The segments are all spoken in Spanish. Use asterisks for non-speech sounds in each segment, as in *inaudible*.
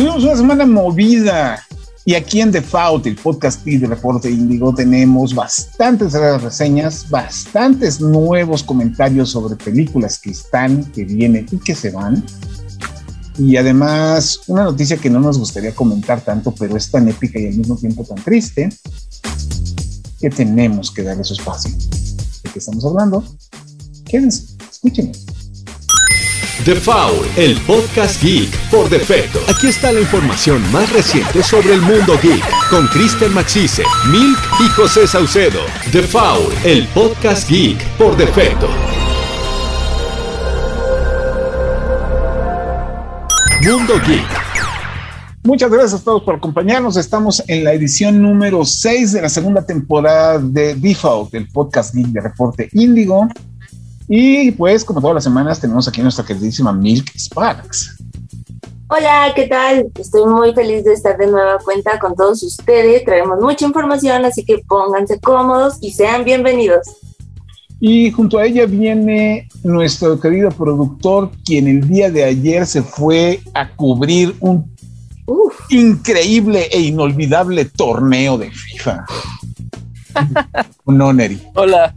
tuvimos una semana movida. Y aquí en Default, el podcast de Reporte Índigo, tenemos bastantes reseñas, bastantes nuevos comentarios sobre películas que están, que vienen y que se van. Y además, una noticia que no nos gustaría comentar tanto, pero es tan épica y al mismo tiempo tan triste, que tenemos que darle su espacio. ¿De qué estamos hablando? Quédense, escúchenos. The Foul, el podcast geek por defecto. Aquí está la información más reciente sobre el mundo geek con Kristen Maxise, Milk y José Saucedo. The Foul, el podcast geek por defecto. Mundo Geek. Muchas gracias a todos por acompañarnos. Estamos en la edición número 6 de la segunda temporada de Default, el podcast geek de Reporte Índigo. Y pues, como todas las semanas, tenemos aquí nuestra queridísima Milk Sparks. Hola, ¿qué tal? Estoy muy feliz de estar de nueva cuenta con todos ustedes. Traemos mucha información, así que pónganse cómodos y sean bienvenidos. Y junto a ella viene nuestro querido productor, quien el día de ayer se fue a cubrir un increíble e inolvidable torneo de FIFA. *laughs* no, Neri. Hola,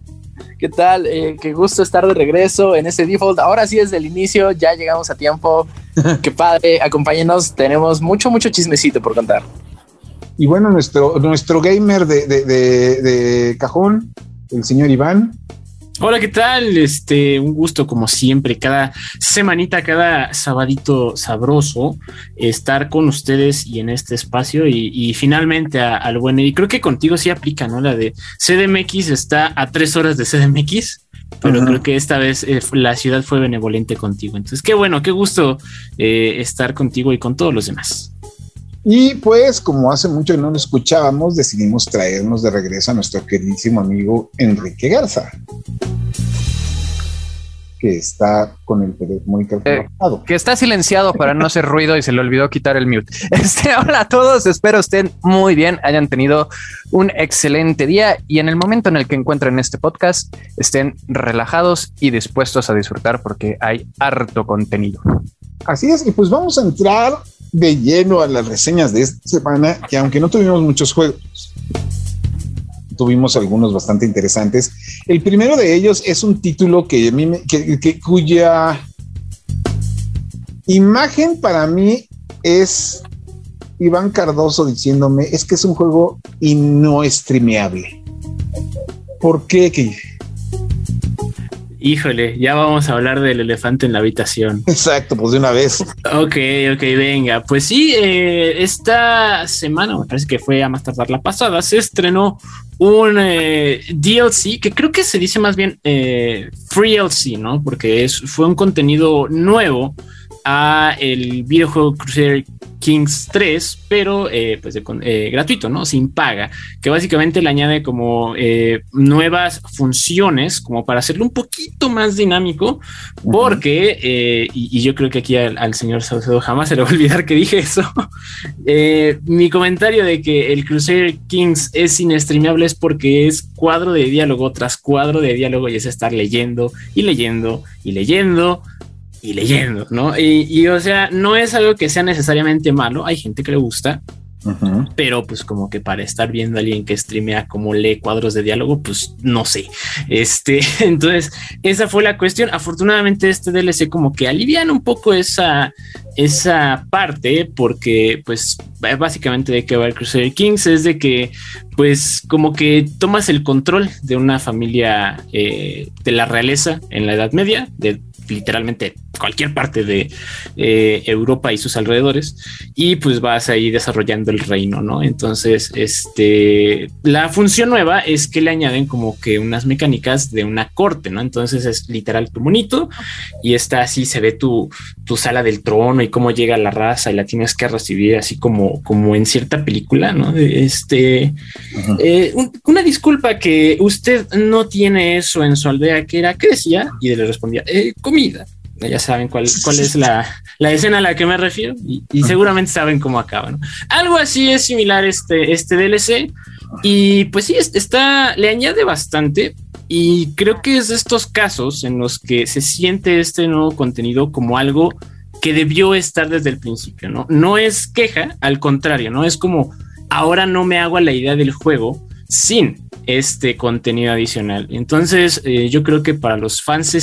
¿Qué tal? Eh, qué gusto estar de regreso en ese default. Ahora sí, desde el inicio, ya llegamos a tiempo. *laughs* qué padre, acompáñenos. Tenemos mucho, mucho chismecito por contar. Y bueno, nuestro, nuestro gamer de, de cajón, el señor Iván, Hola, ¿qué tal? Este, un gusto como siempre, cada semanita, cada sabadito sabroso, estar con ustedes y en este espacio y, finalmente al buen y creo que contigo sí aplica, ¿no? La de CDMX está a tres horas de CDMX, pero creo que esta vez eh, la ciudad fue benevolente contigo. Entonces, qué bueno, qué gusto eh, estar contigo y con todos los demás. Y pues, como hace mucho que no lo escuchábamos, decidimos traernos de regreso a nuestro queridísimo amigo Enrique Garza que está con el muy eh, que está silenciado para no hacer ruido y se le olvidó quitar el mute. *laughs* Este, hola a todos, espero estén muy bien, hayan tenido un excelente día y en el momento en el que encuentren este podcast estén relajados y dispuestos a disfrutar porque hay harto contenido. Así es, y pues vamos a entrar de lleno a las reseñas de esta semana, que aunque no tuvimos muchos juegos, tuvimos algunos bastante interesantes. El primero de ellos es un título que a mí que, cuya imagen para mí es Iván Cardoso diciéndome es que es un juego y no streameable. ¿Por qué? Híjole, ya vamos a hablar del elefante en la habitación. Exacto, pues de una vez. Ok, ok, venga. Pues sí, eh, esta semana, me parece que fue a más tardar la pasada, se estrenó un eh, DLC que creo que se dice más bien eh, Free DLC, ¿no? Porque es, fue un contenido nuevo a el videojuego Crusader Kings 3, pero eh, pues eh, gratuito, ¿no? Sin paga, que básicamente le añade como eh, nuevas funciones como para hacerlo un poquito más dinámico, porque, y, yo creo que aquí al, señor Saucedo jamás se le va a olvidar que dije eso, *laughs* mi comentario de que el Crusader Kings es inestremeable es porque es cuadro de diálogo tras cuadro de diálogo y es estar leyendo y leyendo y leyendo y leyendo, ¿no? Y, o sea, no es algo que sea necesariamente malo, hay gente que le gusta, pero pues como que para estar viendo a alguien que streamea como lee cuadros de diálogo, pues no sé. Este, *laughs* entonces, esa fue la cuestión. Afortunadamente este DLC como que alivian un poco esa, esa parte, porque pues básicamente de que va el Crusader Kings es de que pues como que tomas el control de una familia eh, de la realeza en la Edad Media, de literalmente cualquier parte de eh, Europa y sus alrededores y pues vas ahí desarrollando el reino, ¿no? Entonces, este, la función nueva es que le añaden como que unas mecánicas de una corte, ¿no? Entonces es literal tu monito y está así, se ve tu, tu sala del trono y cómo llega la raza y la tienes que recibir así como, como en cierta película, ¿no? Este, eh, una disculpa que usted no tiene eso en su aldea, que era, ¿qué decía? Y le respondía, eh, comida ya saben cuál, cuál es la, escena a la que me refiero y, seguramente saben cómo acaba. Algo así es similar este, este DLC y pues sí, está, le añade bastante y creo que es de estos casos en los que se siente este nuevo contenido como algo que debió estar desde el principio, ¿no? No es queja, al contrario, ¿no? Es como ahora no me hago a la idea del juego sin este contenido adicional. Entonces, eh, yo creo que para los fans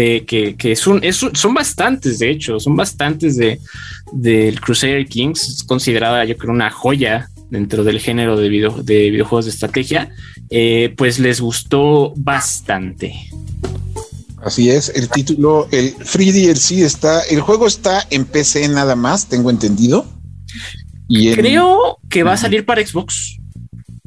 eh, que, que es un, son bastantes, de hecho, son bastantes de del Crusader Kings, es considerada yo creo una joya dentro del género de, de videojuegos de estrategia, eh, pues les gustó bastante. Así es, el título, el Free DLC está, el juego está en PC nada más, tengo entendido. Y Creo que va a salir para Xbox.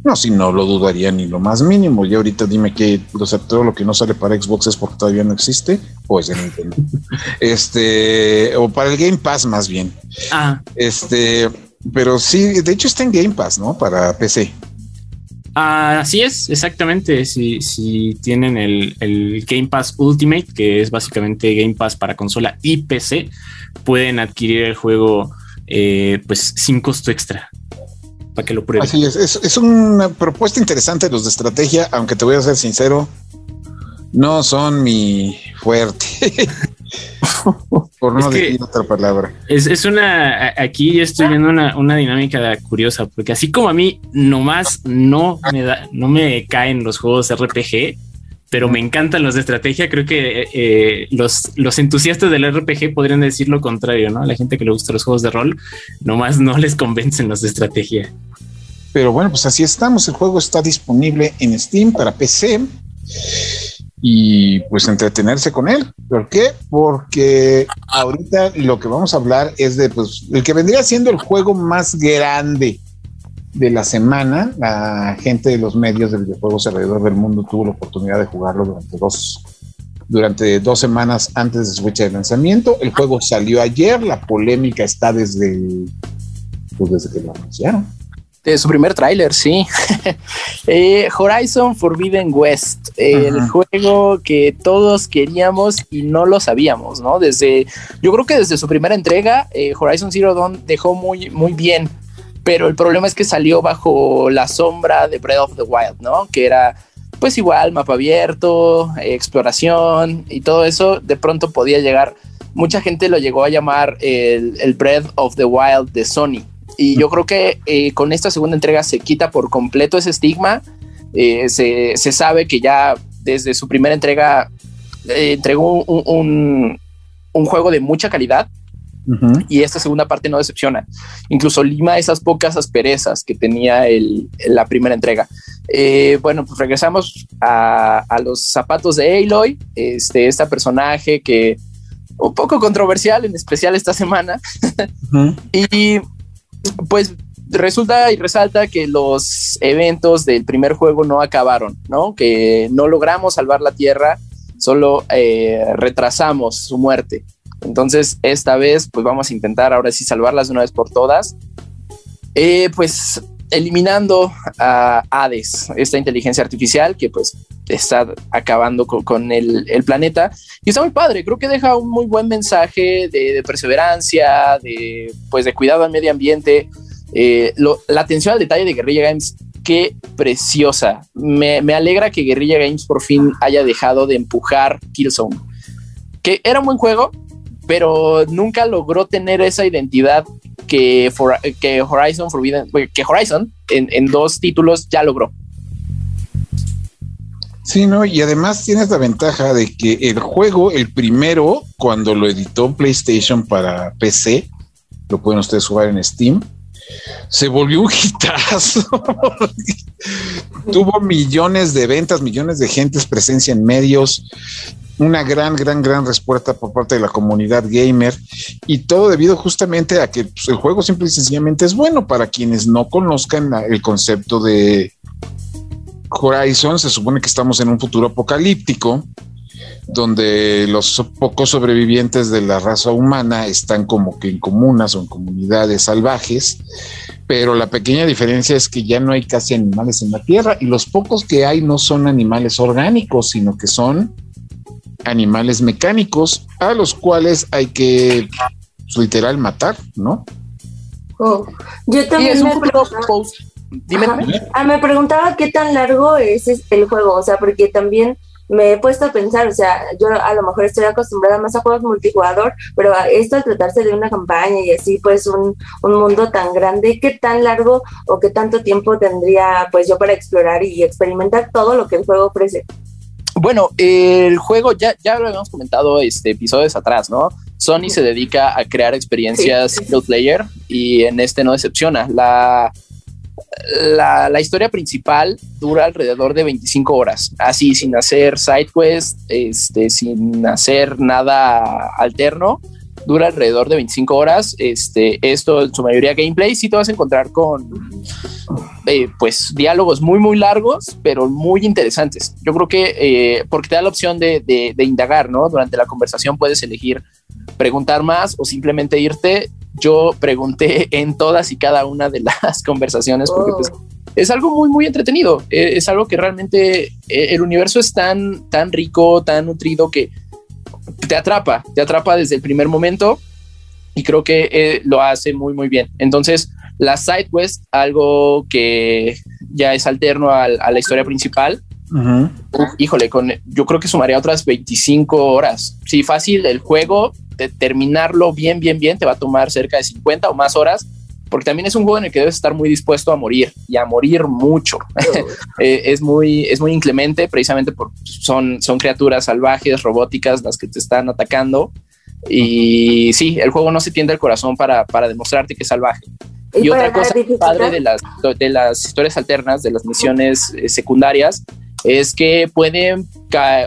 No, si no lo dudaría ni lo más mínimo. Y ahorita dime que o sea, todo lo que no sale para Xbox es porque todavía no existe, o es de Nintendo. *laughs* este, o para el Game Pass más bien. Ah. Este, pero sí, de hecho está en Game Pass, ¿no? Para PC. así es, exactamente. Si, si tienen el, el, Game Pass Ultimate, que es básicamente Game Pass para consola y PC, pueden adquirir el juego eh, pues sin costo extra para que lo prueben. Así es, es, una propuesta interesante los de estrategia, aunque te voy a ser sincero, no son mi fuerte. *laughs* Por no decir otra palabra. Es, una, aquí estoy viendo una, dinámica curiosa, porque así como a mí nomás no me da, no me caen los juegos RPG, pero me encantan los de estrategia. Creo que eh, los, los entusiastas del RPG podrían decir lo contrario, ¿no? La gente que le gusta los juegos de rol, nomás no les convencen los de estrategia. Pero bueno, pues así estamos. El juego está disponible en Steam para PC y pues entretenerse con él. ¿Por qué? Porque ahorita lo que vamos a hablar es de pues el que vendría siendo el juego más grande de la semana, la gente de los medios de videojuegos alrededor del mundo tuvo la oportunidad de jugarlo durante dos, durante dos semanas antes de su fecha de lanzamiento. El juego salió ayer, la polémica está desde, pues desde que lo anunciaron. De su primer tráiler, sí. *laughs* Eh, Horizon Forbidden West, el juego que todos queríamos y no lo sabíamos, ¿no? Desde, yo creo que desde su primera entrega, eh, Horizon Zero Dawn dejó muy, muy bien pero el problema es que salió bajo la sombra de Breath of the Wild, ¿no? Que era pues igual mapa abierto, exploración y todo eso, de pronto podía llegar, mucha gente lo llegó a llamar el, Breath of the Wild de Sony. Y yo creo que eh, con esta segunda entrega se quita por completo ese estigma. Eh, se, sabe que ya desde su primera entrega eh, entregó un, juego de mucha calidad y esta segunda parte no decepciona. Incluso lima esas pocas asperezas que tenía la primera entrega. Eh, bueno, pues regresamos a, los zapatos de Aloy, este, esta personaje que un poco controversial, en especial esta semana. *laughs* y pues resulta y resalta que los eventos del primer juego no acabaron, ¿no? Que no logramos salvar la Tierra, solo eh, retrasamos su muerte. Entonces, esta vez, pues vamos a intentar ahora sí salvarlas de una vez por todas. Eh, pues eliminando a Hades, esta inteligencia artificial que pues está acabando con, el, planeta. Y está muy padre, creo que deja un muy buen mensaje de, perseverancia, de pues de cuidado al medio ambiente. Eh, la atención al detalle de Guerrilla Games, qué preciosa. Me, me alegra que Guerrilla Games por fin haya dejado de empujar Killzone. Que era un buen juego, pero nunca logró tener esa identidad que, Horizon Forbidden, que Horizon en, dos títulos ya logró. Sí, no, y además tienes la ventaja de que el juego, el primero, cuando lo editó PlayStation para PC, lo pueden ustedes jugar en Steam, se volvió un *laughs* hitazo. Tuvo millones de ventas, millones de gentes, presencia en medios, una gran, gran, gran respuesta por parte de la comunidad gamer y todo debido justamente a que pues, el juego simple y sencillamente es bueno para quienes no conozcan el concepto de Horizon. Se supone que estamos en un futuro apocalíptico donde los pocos sobrevivientes de la raza humana están como que en comunas o en comunidades salvajes, pero la pequeña diferencia es que ya no hay casi animales en la Tierra y los pocos que hay no son animales orgánicos, sino que son animales mecánicos a los cuales hay que pues, literal matar, ¿no? Oh, yo también me, preguntaba, ah, me preguntaba qué tan largo es el juego, o sea, porque también me he puesto a pensar, o sea, yo a lo mejor estoy acostumbrada más a juegos multijugador, pero esto al tratarse de una campaña y así, pues un, un mundo tan grande, ¿qué tan largo o qué tanto tiempo tendría pues yo para explorar y experimentar todo lo que el juego ofrece? Bueno, el juego ya, ya lo habíamos comentado este, episodios atrás, ¿no? Sony se dedica a crear experiencias single player y en este no decepciona. La, la, la, historia principal dura alrededor de 25 horas, así sin hacer side quest, este, sin hacer nada alterno dura alrededor de 25 horas. Este, esto en su mayoría gameplay. Sí te vas a encontrar con eh, pues diálogos muy, muy largos, pero muy interesantes. Yo creo que eh, porque te da la opción de, de, indagar, ¿no? Durante la conversación puedes elegir preguntar más o simplemente irte. Yo pregunté *laughs* en todas y cada una de las *laughs* conversaciones porque pues, oh. es algo muy, muy entretenido. Eh, es algo que realmente el universo es tan, tan rico, tan nutrido que te atrapa, te atrapa desde el primer momento y creo que eh, lo hace muy, muy bien. Entonces, la side quest, algo que ya es alterno a, la historia principal, híjole, con, yo creo que sumaría otras 25 horas. Sí, fácil, el juego, de terminarlo bien, bien, bien, te va a tomar cerca de 50 o más horas porque también es un juego en el que debes estar muy dispuesto a morir y a morir mucho. *laughs* Eh, es, muy, es muy inclemente, precisamente porque son, son criaturas salvajes, robóticas, las que te están atacando. Y sí, el juego no se tiende el corazón para, para demostrarte que es salvaje. Y, otra cosa padre de las, de las historias alternas, de las misiones eh, secundarias, es que pueden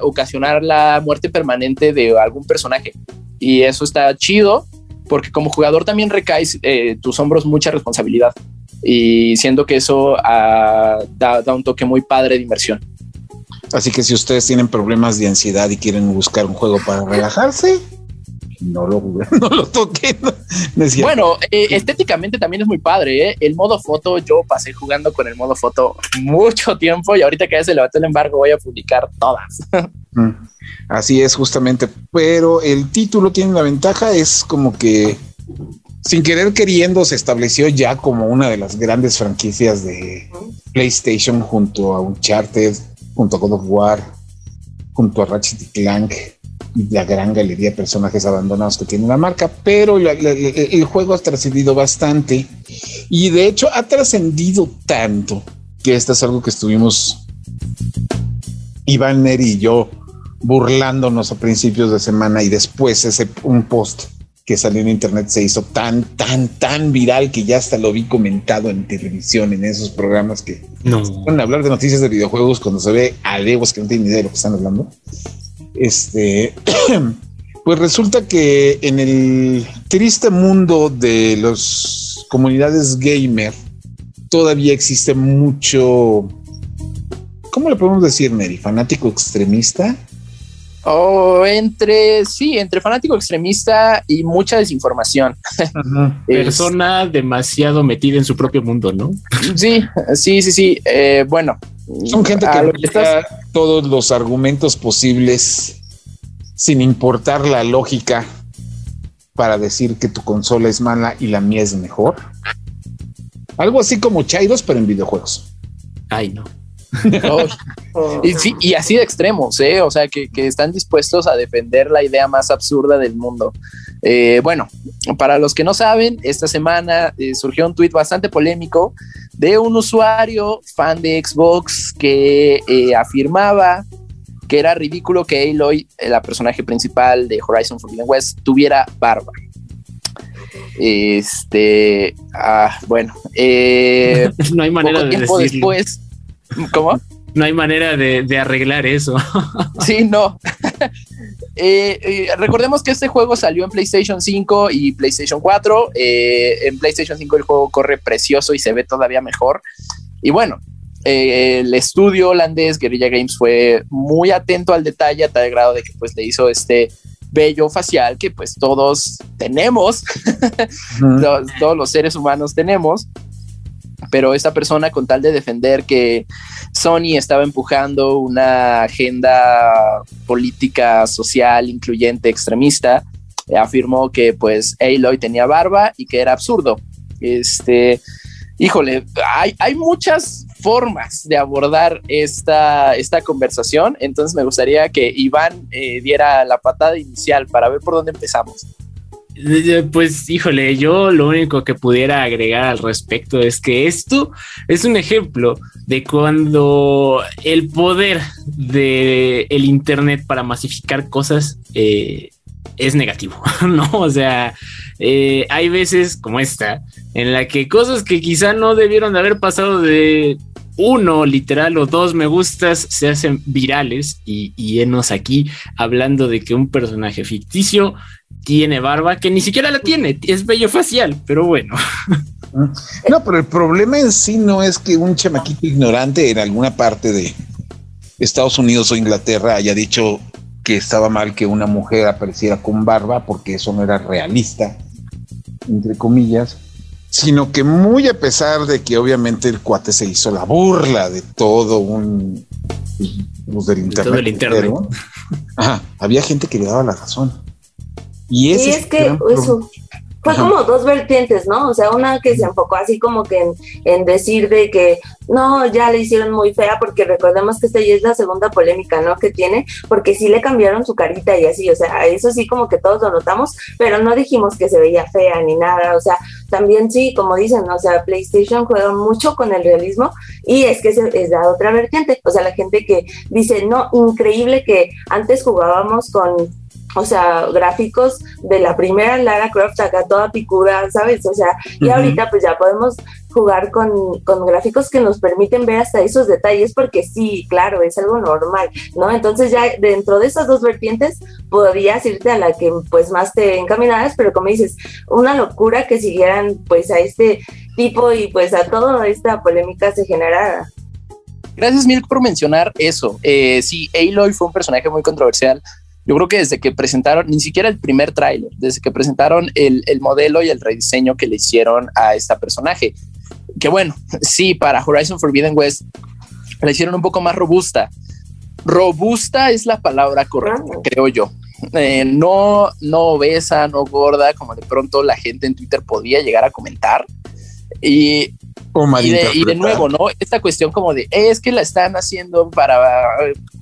ocasionar la muerte permanente de algún personaje. Y eso está chido porque como jugador también recaes eh, tus hombros mucha responsabilidad y siendo que eso ah, da, un toque muy padre de inversión. Así que si ustedes tienen problemas de ansiedad y quieren buscar un juego para relajarse, no lo, *laughs* no lo toquen. bueno, eh, estéticamente también es muy padre. ¿eh? El modo foto, yo pasé jugando con el modo foto mucho tiempo y ahorita que ya se levantó el embargo voy a publicar todas. Mm. Así es, justamente. Pero el título tiene una ventaja, es como que sin querer queriendo se estableció ya como una de las grandes franquicias de PlayStation junto a Uncharted, junto a God of War, junto a Ratchet y Clank y la gran galería de personajes abandonados que tiene la marca, pero el juego ha trascendido bastante y de hecho ha trascendido tanto que esto es algo que estuvimos Iván Neri y yo burlándonos a principios de semana y después ese un post que salió en internet se hizo tan, tan, tan viral que ya hasta lo vi comentado en televisión, en esos programas que no pueden hablar de noticias de videojuegos cuando se ve a que no tienen ni idea de lo que están hablando. Este, *clears throat* pues resulta que en el triste mundo de las comunidades gamer todavía existe mucho, ¿cómo le podemos decir, Mary? Fanático extremista o entre, sí, entre fanático extremista y mucha desinformación. *laughs* Persona demasiado metida en su propio mundo, ¿no? Sí, sí, sí, sí. Eh, bueno. Son gente que estás... todos los argumentos posibles sin importar la lógica para decir que tu consola es mala y la mía es mejor. Algo así como Chairos, pero en videojuegos. Ay, no. Y, así de extremos, ¿eh? o sea, que, están dispuestos a defender la idea más absurda del mundo. Eh, bueno, para los que no saben, esta semana eh, surgió un tuit bastante polémico de un usuario fan de Xbox que afirmaba que era ridículo que Aloy, la personaje principal de Horizon Forbidden West, tuviera barba. Este, ah, bueno, *laughs* no hay manera de tiempo después ¿Cómo? No hay manera de, arreglar eso. *laughs* sí, no. *laughs* Eh, eh, recordemos que este juego salió en PlayStation 5 y PlayStation 4. Eh, en PlayStation 5 el juego corre precioso y se ve todavía mejor. Y bueno, el estudio holandés Guerrilla Games fue muy atento al detalle a tal grado de que pues le hizo este bello facial que pues todos tenemos, *laughs* todos los seres humanos tenemos pero esta persona con tal de defender que Sony estaba empujando una agenda política, social, incluyente, extremista, eh, afirmó que pues Aloy tenía barba y que era absurdo. Este, híjole, hay, hay muchas formas de abordar esta, esta conversación, entonces me gustaría que Iván eh, diera la patada inicial para ver por dónde empezamos. Pues híjole, yo lo único que pudiera agregar al respecto es que esto es un ejemplo de cuando el poder de el internet para masificar cosas eh, es negativo, *laughs* ¿no? O sea, eh, hay veces como esta en la que cosas que quizá no debieron de haber pasado de uno literal o dos me gustas se hacen virales y, y aquí hablando de que un personaje ficticio tiene barba que ni siquiera la tiene, es bello facial, pero bueno. *laughs* No, pero el problema en sí no es que un chamaquito ignorante en alguna parte de Estados Unidos o Inglaterra haya dicho que estaba mal que una mujer apareciera con barba porque eso no era realista, entre comillas, sino que muy a pesar de que obviamente el cuate se hizo la burla de todo un pues, del internet, todo el internet. había gente que le daba la razón. Y, es que eso fue como dos vertientes, ¿no? O sea, una que se enfocó así como que en, decir de que no, ya le hicieron muy fea, porque recordemos que esta ya es la segunda polémica, ¿no? Que tiene, porque sí le cambiaron su carita y así, o sea, eso sí como que todos lo notamos, pero no dijimos que se veía fea ni nada, o sea, también sí, como dicen, o sea, PlayStation juega mucho con el realismo y es que es la otra vertiente, o sea, la gente que dice, no, increíble que antes jugábamos con o sea, gráficos de la primera Lara Croft acá toda picuda, ¿sabes? O sea, y ahorita pues ya podemos jugar con, con, gráficos que nos permiten ver hasta esos detalles, porque sí, claro, es algo normal, ¿no? Entonces ya dentro de esas dos vertientes podrías irte a la que pues más te encaminaras, pero como dices, una locura que siguieran pues a este tipo y pues a toda esta polémica se generara. Gracias, Milk, por mencionar eso. Eh, sí, Aloy fue un personaje muy controversial yo creo que desde que presentaron, ni siquiera el primer tráiler, desde que presentaron el, el, modelo y el rediseño que le hicieron a esta personaje, que bueno, sí, para Horizon Forbidden West la hicieron un poco más robusta. Robusta es la palabra correcta, creo yo. Eh, no, no obesa, no gorda, como de pronto la gente en Twitter podía llegar a comentar. Y y de, nuevo, ¿no? Esta cuestión como de es que la están haciendo para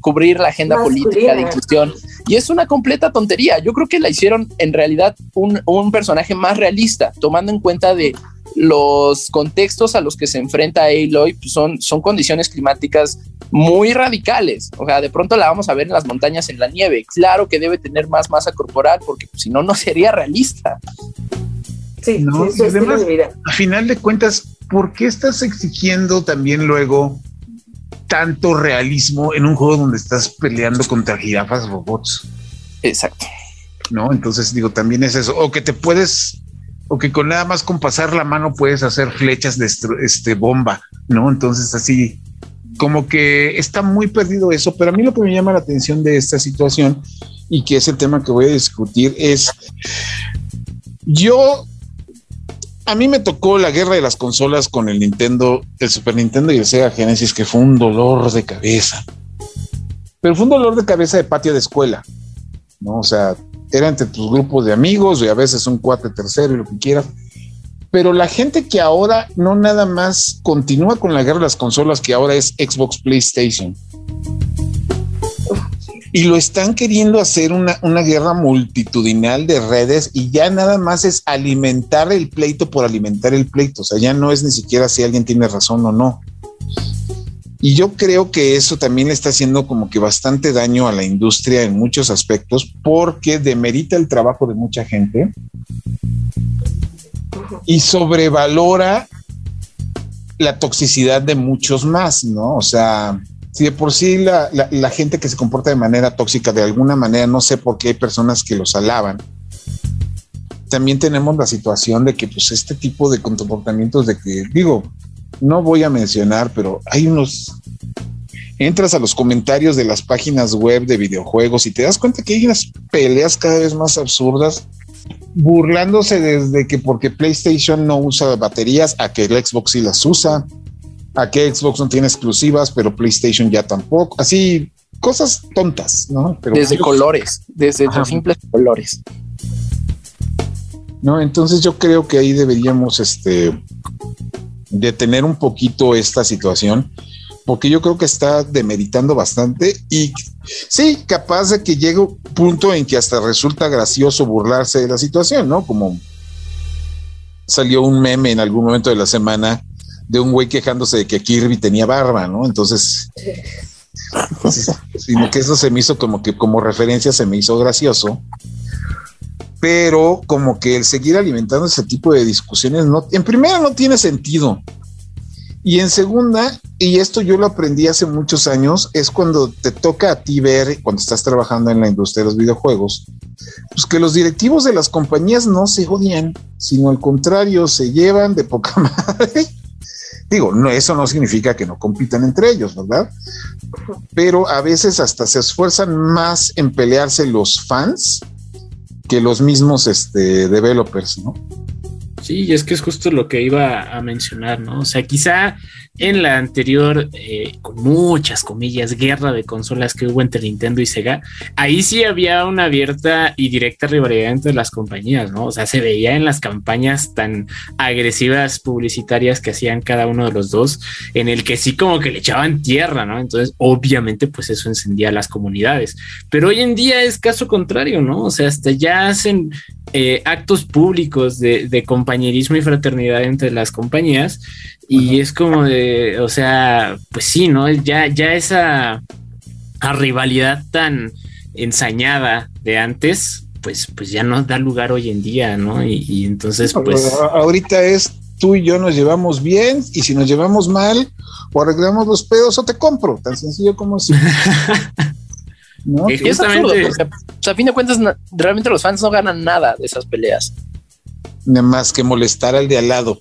cubrir la agenda política de inclusión y es una completa tontería. Yo creo que la hicieron en realidad un, un personaje más realista, tomando en cuenta de los contextos a los que se enfrenta Aloy pues son, son condiciones climáticas muy radicales. O sea, de pronto la vamos a ver en las montañas en la nieve. Claro que debe tener más masa corporal porque pues, si no, no sería realista. Sí, ¿no? sí, además, a final de cuentas, ¿por qué estás exigiendo también luego tanto realismo en un juego donde estás peleando contra jirafas robots? Exacto. No, entonces digo, también es eso. O que te puedes, o que con nada más con pasar la mano puedes hacer flechas de este bomba, ¿no? Entonces así, como que está muy perdido eso, pero a mí lo que me llama la atención de esta situación y que es el tema que voy a discutir es, yo a mí me tocó la guerra de las consolas con el Nintendo, el Super Nintendo y el Sega Genesis, que fue un dolor de cabeza. Pero fue un dolor de cabeza de patio de escuela, ¿no? O sea, era entre tus grupos de amigos y a veces un cuate tercero y lo que quieras. Pero la gente que ahora no nada más continúa con la guerra de las consolas, que ahora es Xbox PlayStation y lo están queriendo hacer una, una, guerra multitudinal de redes y ya nada más es alimentar el pleito por alimentar el pleito. O sea, ya no es ni siquiera si alguien tiene razón o no. Y yo creo que eso también le está haciendo como que bastante daño a la industria en muchos aspectos porque demerita el trabajo de mucha gente y sobrevalora la toxicidad de muchos más, ¿no? O sea, si de por sí la, la, gente que se comporta de manera tóxica, de alguna manera, no sé por qué hay personas que los alaban. También tenemos la situación de que, pues, este tipo de comportamientos de que, digo, no voy a mencionar, pero hay unos. Entras a los comentarios de las páginas web de videojuegos y te das cuenta que hay unas peleas cada vez más absurdas, burlándose desde que porque PlayStation no usa baterías a que el Xbox sí las usa a que Xbox no tiene exclusivas, pero PlayStation ya tampoco. Así, cosas tontas, ¿no? desde colores, desde los simples colores. No, entonces yo creo que ahí deberíamos, este, detener un poquito esta situación, porque yo creo que está demeritando bastante y sí, capaz de que llegue un punto en que hasta resulta gracioso burlarse de la situación, ¿no? Como salió un meme en algún momento de la semana de un güey quejándose de que Kirby tenía barba, ¿no? Entonces, sino que eso se me hizo como que como referencia se me hizo gracioso pero como que el seguir alimentando ese tipo de discusiones no, en primera no tiene sentido. Y en segunda, y esto yo lo aprendí hace muchos años, es cuando te toca a ti ver, cuando estás trabajando en la industria de los videojuegos, pues que los directivos de las compañías no se odian, sino al contrario, se llevan de poca *laughs* madre. Digo, no, eso no significa que no compitan entre ellos, ¿verdad? Pero a veces hasta se esfuerzan más en pelearse los fans que los mismos este, developers, ¿no? Sí, es que es justo lo que iba a mencionar, ¿no? O sea, quizá en la anterior, eh, con muchas comillas, guerra de consolas que hubo entre Nintendo y Sega, ahí sí había una abierta y directa rivalidad entre las compañías, ¿no? O sea, se veía en las campañas tan agresivas publicitarias que hacían cada uno de los dos, en el que sí como que le echaban tierra, ¿no? Entonces, obviamente, pues eso encendía las comunidades. Pero hoy en día es caso contrario, ¿no? O sea, hasta ya hacen eh, actos públicos de, de compañerismo y fraternidad entre las compañías y es como de, o sea, pues sí, ¿no? Ya, ya esa rivalidad tan ensañada de antes, pues, pues ya no da lugar hoy en día, ¿no? Y, entonces, pues. Ahorita es tú y yo nos llevamos bien, y si nos llevamos mal, o arreglamos los pedos o te compro, tan sencillo como eso. *laughs* ¿No? Es absurdo, a fin de cuentas, realmente los fans no ganan nada de esas peleas. Nada más que molestar al de al lado.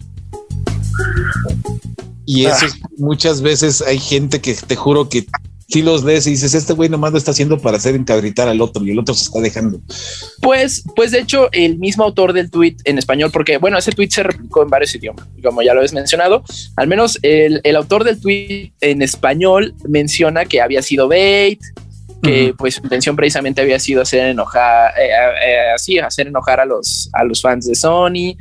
Y eso ah. muchas veces hay gente que te juro que si los lees y dices, este güey nomás lo está haciendo para hacer encadritar al otro y el otro se está dejando. Pues, pues de hecho, el mismo autor del tweet en español, porque bueno, ese tweet se replicó en varios idiomas, como ya lo habéis mencionado, al menos el, autor del tweet en español menciona que había sido bait, que pues su intención precisamente había sido hacer enojar, eh, eh, así, hacer enojar a los, a los fans de Sony,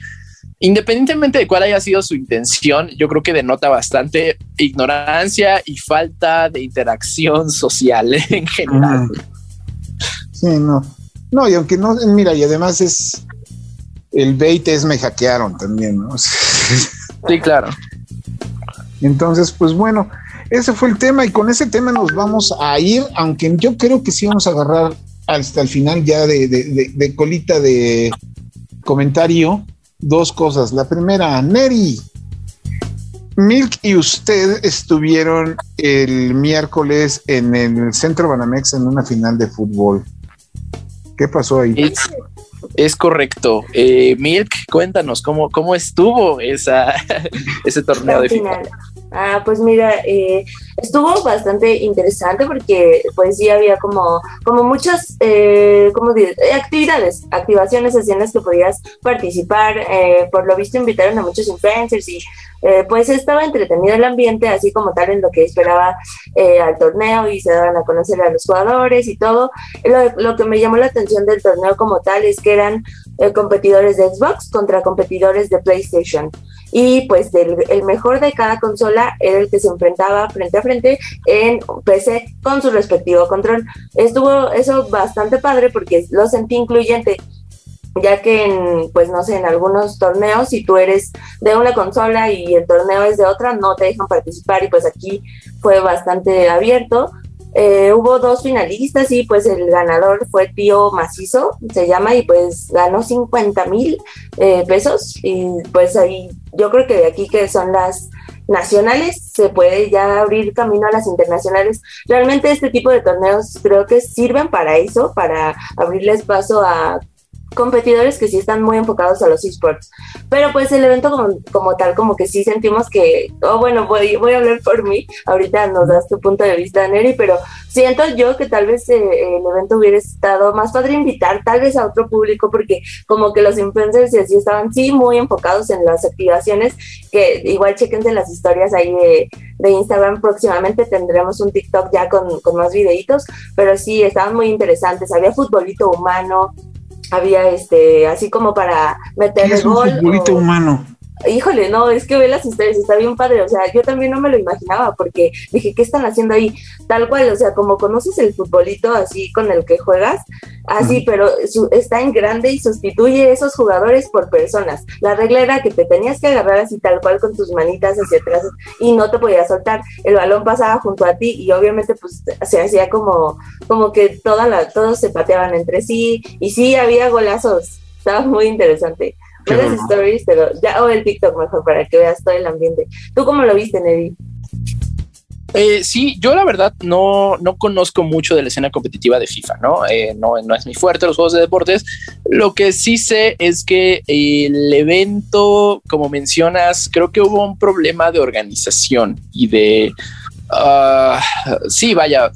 Independientemente de cuál haya sido su intención, yo creo que denota bastante ignorancia y falta de interacción social *laughs* en general. Sí, no. No, y aunque no, mira, y además es el bait es me hackearon también, ¿no? *laughs* Sí, claro. Entonces, pues bueno, ese fue el tema y con ese tema nos vamos a ir, aunque yo creo que sí vamos a agarrar hasta el final ya de, de colita de comentario dos cosas. La primera, Neri. Milk y usted estuvieron el miércoles en el Centro Banamex en una final de fútbol. ¿Qué pasó ahí? Es, correcto. Eh, Milk, cuéntanos cómo, cómo estuvo esa, *laughs* ese torneo de final. Ah, pues mira, eh, estuvo bastante interesante porque pues sí había como, como muchas eh, como actividades, activaciones, escenas que podías participar. Eh, por lo visto invitaron a muchos influencers y eh, pues estaba entretenido el ambiente, así como tal en lo que esperaba eh, al torneo y se daban a conocer a los jugadores y todo. Lo, lo, que me llamó la atención del torneo como tal es que eran competidores de Xbox contra competidores de PlayStation y pues del, el mejor de cada consola era el que se enfrentaba frente a frente en PC con su respectivo control. Estuvo eso bastante padre porque lo sentí incluyente ya que en, pues no sé, en algunos torneos, si tú eres de una consola y el torneo es de otra, no te dejan participar y pues aquí fue bastante abierto. Eh, hubo dos finalistas y pues el ganador fue Tío Macizo, se llama, y pues ganó 50 mil eh, pesos. Y pues ahí yo creo que de aquí que son las nacionales, se puede ya abrir camino a las internacionales. Realmente este tipo de torneos creo que sirven para eso, para abrirles paso a competidores que sí están muy enfocados a los esports. Pero pues el evento como, como tal, como que sí sentimos que, oh bueno, voy, voy a hablar por mí, ahorita nos das tu punto de vista, Neri, pero siento yo que tal vez eh, el evento hubiera estado más padre invitar tal vez a otro público, porque como que los influencers y así estaban sí muy enfocados en las activaciones, que igual chequense las historias ahí de, de Instagram, próximamente tendremos un TikTok ya con, con más videitos, pero sí, estaban muy interesantes, había futbolito humano, había este, así como para meter el gol. futbolito humano. Híjole, no, es que ve las historias, está bien padre, o sea, yo también no me lo imaginaba porque dije, ¿qué están haciendo ahí? Tal cual, o sea, como conoces el futbolito así con el que juegas, así, pero está en grande y sustituye esos jugadores por personas. La regla era que te tenías que agarrar así tal cual con tus manitas hacia atrás y no te podías soltar. El balón pasaba junto a ti y obviamente pues se hacía como, como que toda la, todos se pateaban entre sí y sí había golazos. Estaba muy interesante las stories, pero ya, o el TikTok mejor para que veas todo el ambiente. ¿Tú cómo lo viste, Neddy? Eh, sí, yo la verdad no, no conozco mucho de la escena competitiva de FIFA, ¿no? Eh, no, no es mi fuerte los juegos de deportes. Lo que sí sé es que el evento, como mencionas, creo que hubo un problema de organización y de... Uh, sí, vaya,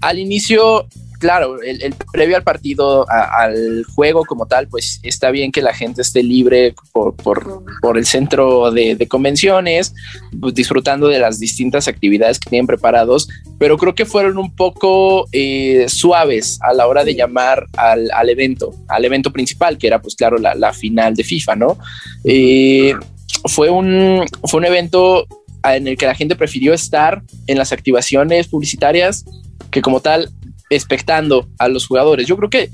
al inicio claro, el, previo al partido, al juego como tal, pues está bien que la gente esté libre por, por, el centro de, convenciones, pues, disfrutando de las distintas actividades que tienen preparados, pero creo que fueron un poco eh, suaves a la hora de llamar al, al, evento, al evento principal, que era pues claro la, final de FIFA, ¿no? Eh, fue, un, fue un evento en el que la gente prefirió estar en las activaciones publicitarias que como tal expectando a los jugadores. Yo creo que,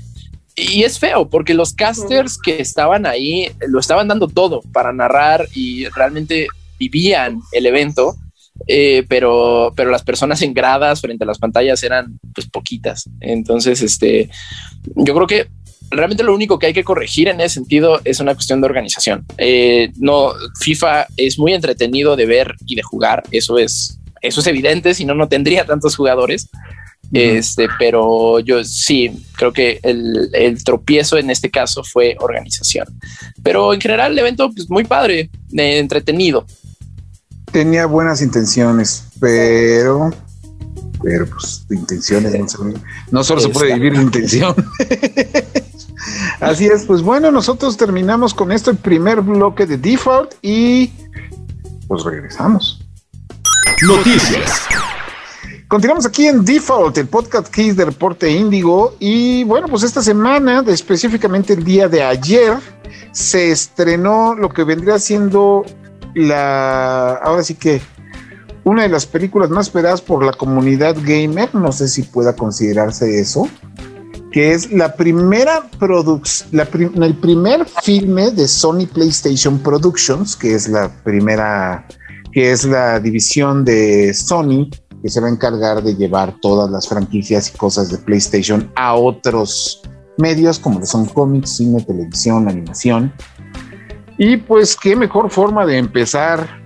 y es feo, porque los casters que estaban ahí lo estaban dando todo para narrar y realmente vivían el evento. Eh, pero, pero las personas en gradas frente a las pantallas eran pues poquitas. Entonces, este, yo creo que realmente lo único que hay que corregir en ese sentido es una cuestión de organización. Eh, no, FIFA es muy entretenido de ver y de jugar. Eso es, eso es evidente, si no, no tendría tantos jugadores. Este, pero yo sí creo que el, tropiezo en este caso fue organización. Pero en general el evento, pues muy padre, entretenido. Tenía buenas intenciones, pero, pero pues intenciones no, solo se puede vivir de intención. *laughs* Así es, pues bueno, nosotros terminamos con esto el primer bloque de default y pues regresamos. Noticias. Continuamos aquí en Default, el podcast Kiss de Reporte Índigo. Y bueno, pues esta semana, específicamente el día de ayer, se estrenó lo que vendría siendo la. Ahora sí que una de las películas más esperadas por la comunidad gamer, no sé si pueda considerarse eso, que es la primera producción, el primer filme de Sony PlayStation Productions, que es la primera, que es la división de Sony que se va a encargar de llevar todas las franquicias y cosas de PlayStation a otros medios como son cómics, cine, televisión, animación. Y pues qué mejor forma de empezar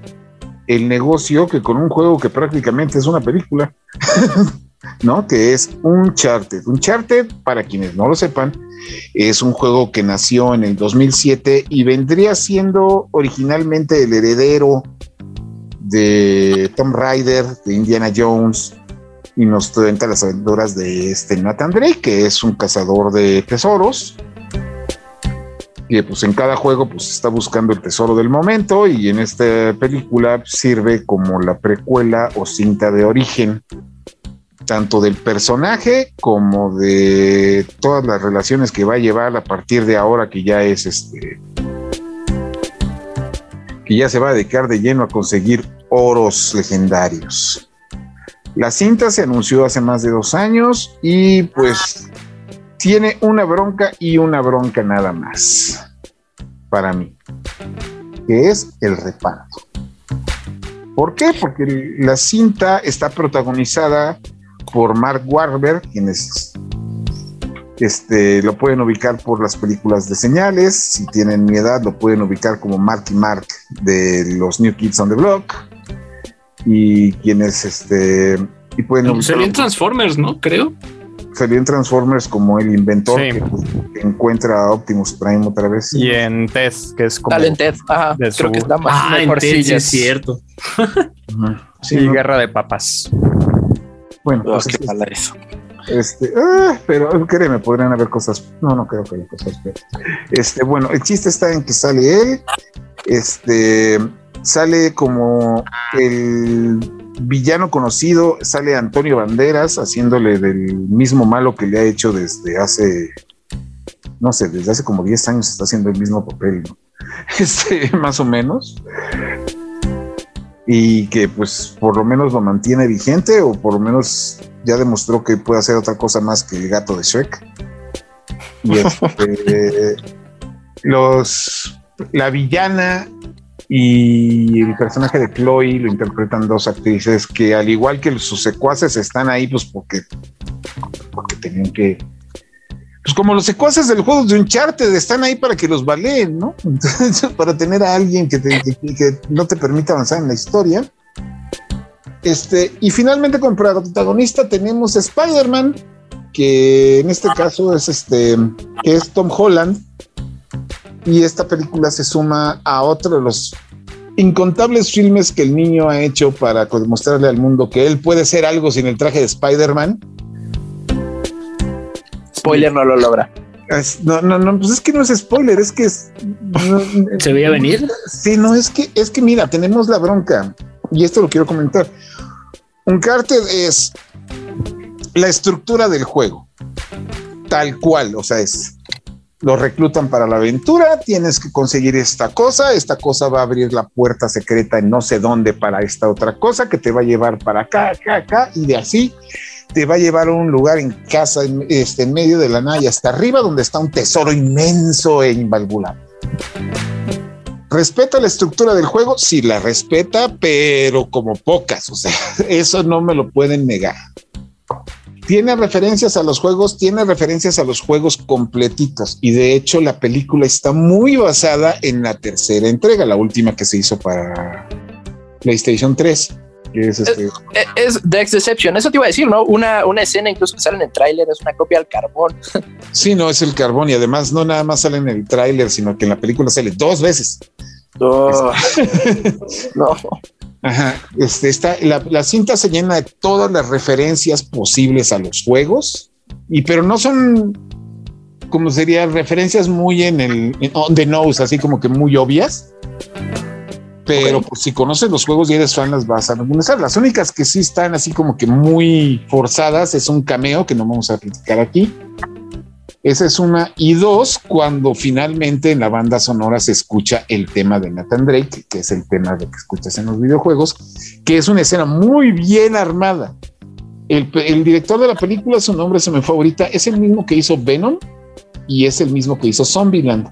el negocio que con un juego que prácticamente es una película, *laughs* ¿no? Que es Uncharted. Uncharted, para quienes no lo sepan, es un juego que nació en el 2007 y vendría siendo originalmente el heredero de Tom Rider, de Indiana Jones, y nos cuenta las aventuras de este Nathan Drake, que es un cazador de tesoros, que pues en cada juego pues está buscando el tesoro del momento y en esta película sirve como la precuela o cinta de origen tanto del personaje como de todas las relaciones que va a llevar a partir de ahora que ya es este que ya se va a dedicar de lleno a conseguir oros legendarios. La cinta se anunció hace más de dos años y pues tiene una bronca y una bronca nada más para mí, que es el reparto. ¿Por qué? Porque la cinta está protagonizada por Mark Wahlberg, quienes este, lo pueden ubicar por las películas de señales. Si tienen mi edad, lo pueden ubicar como Mark y Mark de los New Kids on the Block y quienes este y pueden salió en Transformers, ¿no? Creo. Salió en Transformers como el inventor que, encuentra a Optimus Prime otra vez. Y en Tess, que es como. en Tess, ajá. Creo que está más ah, en Tess, es cierto. Sí, Guerra de Papas. Bueno, pues qué este, eso. Este, ah, pero créeme, podrían haber cosas. No, no creo que haya cosas. este, bueno, el chiste está en que sale él. Este, sale como el villano conocido, sale Antonio Banderas haciéndole del mismo malo que le ha hecho desde hace, no sé, desde hace como 10 años está haciendo el mismo papel. *laughs* este, más o menos. Y que pues por lo menos lo mantiene vigente o por lo menos ya demostró que puede hacer otra cosa más que el gato de Shrek. Y *laughs* este, los, la villana y el personaje de Chloe lo interpretan dos actrices que al igual que sus secuaces están ahí pues porque, porque tenían que pues como los secuaces del juego de Uncharted están ahí para que los baleen, ¿no? *laughs* Para tener a alguien que, que, no te permita avanzar en la historia. Este, y finalmente como protagonista tenemos Spider-Man, que en este caso es este, que es Tom Holland. Y esta película se suma a otro de los incontables filmes que el niño ha hecho para demostrarle al mundo que él puede ser algo sin el traje de Spider-Man spoiler no lo logra. no, no, no, pues es que no es spoiler, es que es. *laughs* ¿Se veía venir? Sí, no, es que, es que mira, tenemos la bronca, y esto lo quiero comentar. Un cártel es la estructura del juego, tal cual, o sea, es. Lo reclutan para la aventura, tienes que conseguir esta cosa, esta cosa va a abrir la puerta secreta en no sé dónde para esta otra cosa que te va a llevar para acá, acá, acá, y de así te va a llevar a un lugar en casa, en, este, en medio de la nada hasta arriba donde está un tesoro inmenso e invalvulable. ¿Respeta la estructura del juego? Sí, la respeta, pero como pocas, o sea, *laughs* eso no me lo pueden negar. Tiene referencias a los juegos, tiene referencias a los juegos completitos y de hecho la película está muy basada en la tercera entrega, la última que se hizo para PlayStation 3 es, este... es, es, Dex Deception, eso te iba a decir, ¿no? Una, una escena incluso que sale en el tráiler es una copia al carbón. Sí, no, es el carbón y además no nada más sale en el tráiler, sino que en la película sale dos veces. No. Ajá, este, está, la, la, cinta se llena de todas las referencias posibles a los juegos, y pero no son como sería referencias muy en el en on the nose, así como que muy obvias pero pues, si conoces los juegos y eres fan, las vas a reconocer. Las únicas que sí están así como que muy forzadas es un cameo que no vamos a criticar aquí. Esa es una. Y dos, cuando finalmente en la banda sonora se escucha el tema de Nathan Drake, que es el tema de que escuchas en los videojuegos, que es una escena muy bien armada. El, director de la película, su nombre se me fue ahorita, es el mismo que hizo Venom y es el mismo que hizo Zombieland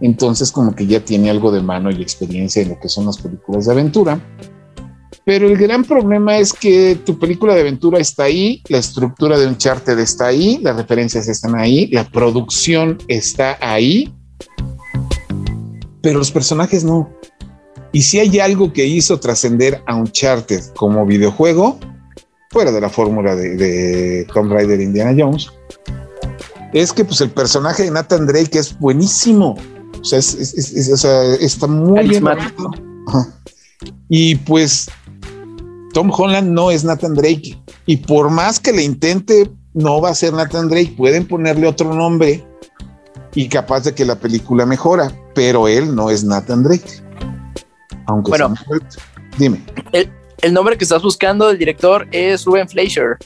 entonces como que ya tiene algo de mano y experiencia en lo que son las películas de aventura. Pero el gran problema es que tu película de aventura está ahí, la estructura de un charter está ahí, las referencias están ahí, la producción está ahí, pero los personajes no. Y si hay algo que hizo trascender a un charter como videojuego, fuera de la fórmula de, de Tomb Raider Indiana Jones, es que pues el personaje de Nathan Drake es buenísimo. O sea, está muy bien. Y pues Tom Holland no es Nathan Drake. Y por más que le intente, no va a ser Nathan Drake. Pueden ponerle otro nombre y capaz de que la película mejora, pero él no es Nathan Drake. Aunque bueno, dime. El, el, nombre que estás buscando del director es Ruben Fleischer.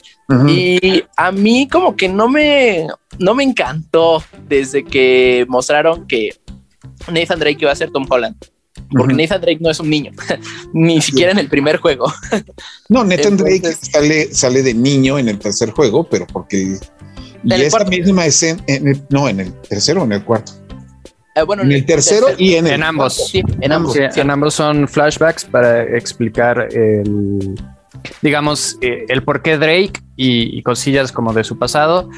Y a mí como que no me, no me encantó desde que mostraron que Nathan Drake iba a ser Tom Holland. Porque Nathan Drake no es un niño, *laughs* ni siquiera en el primer juego. no, Nathan Drake sale, sale de niño en el tercer juego, pero porque. Y esa misma escena, no, en el tercero o en el cuarto. Eh, bueno, en el tercero y en, en ambos. Sí, en ambos. en ambos son flashbacks para explicar el, digamos, eh, el por qué Drake y, y, cosillas como de su pasado.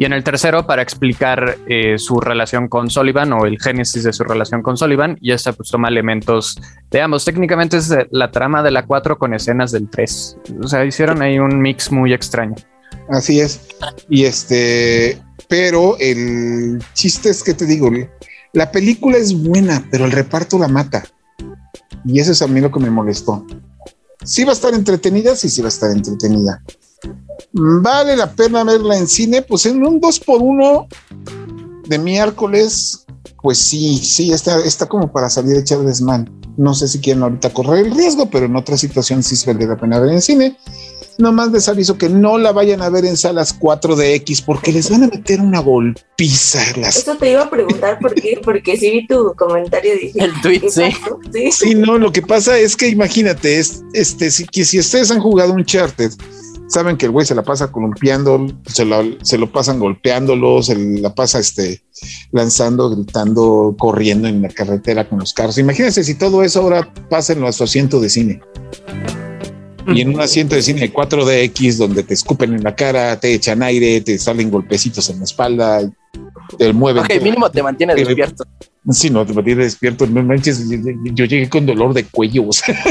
Y en el tercero, para explicar eh, su relación con Sullivan o el génesis de su relación con Sullivan, y esta pues toma elementos de ambos. Técnicamente es la trama de la 4 con escenas del 3. O sea, hicieron ahí un mix muy extraño. Así es. Y este, pero el chiste es que te digo, la película es buena, pero el reparto la mata. Y eso es a mí lo que me molestó. Sí va a estar entretenida, sí, sí va a estar entretenida ¿Vale la pena verla en cine? Pues en un 2 por 1 de miércoles, pues sí, sí, está, está como para salir a echar desmán. No sé si quieren ahorita correr el riesgo, pero en otra situación sí vale la pena ver en cine. nomás les aviso que no la vayan a ver en salas 4DX porque les van a meter una golpiza. Las... Eso te iba a preguntar por qué, *laughs* porque si vi tu comentario dije. El tweet, sí. sí. Sí, no, lo que pasa es que imagínate, es, este, si, que si ustedes han jugado un Uncharted, saben que el güey se la pasa columpiando, se, la, se lo pasan golpeándolo, se la pasa este, lanzando, gritando, corriendo en la carretera con los carros. Imagínense si todo eso ahora pasa en los asientos de cine. Y en un asiento de cine 4DX donde te escupen en la cara, te echan aire, te salen golpecitos en la espalda, te mueven. Ok, mínimo te mantiene Te- despierto. Sí, no, te mantiene despierto. No manches, yo, yo llegué con dolor de cuello. o sea. *laughs*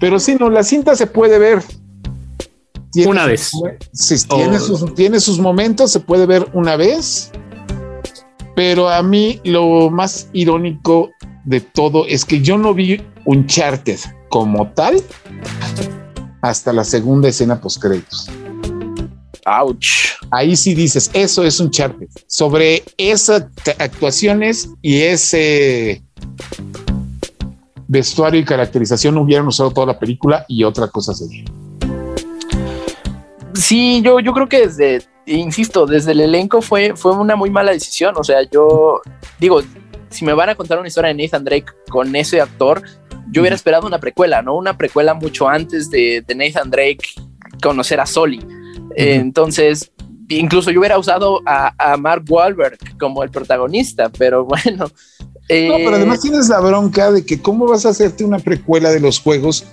Pero sí, no, la cinta se puede ver. Tiene Una sus- vez. Sí, tiene, Oh. sus, tiene sus momentos, se puede ver una vez. Pero a mí lo más irónico de todo es que yo no vi Uncharted como tal hasta la segunda escena post créditos. Ouch. Ahí sí dices, eso es Uncharted. Sobre esas actuaciones y ese vestuario y caracterización hubieran usado toda la película y otra cosa sería. Sí, yo, yo creo que desde, insisto, desde el elenco fue, fue una muy mala decisión. O sea, yo digo, si me van a contar una historia de Nathan Drake con ese actor, yo hubiera esperado una precuela, ¿no? Una precuela mucho antes de, de Nathan Drake conocer a Soli. Eh, entonces, incluso yo hubiera usado a, a Mark Wahlberg como el protagonista, pero *laughs* bueno. eh, No, pero además tienes la bronca de que cómo vas a hacerte una precuela de los juegos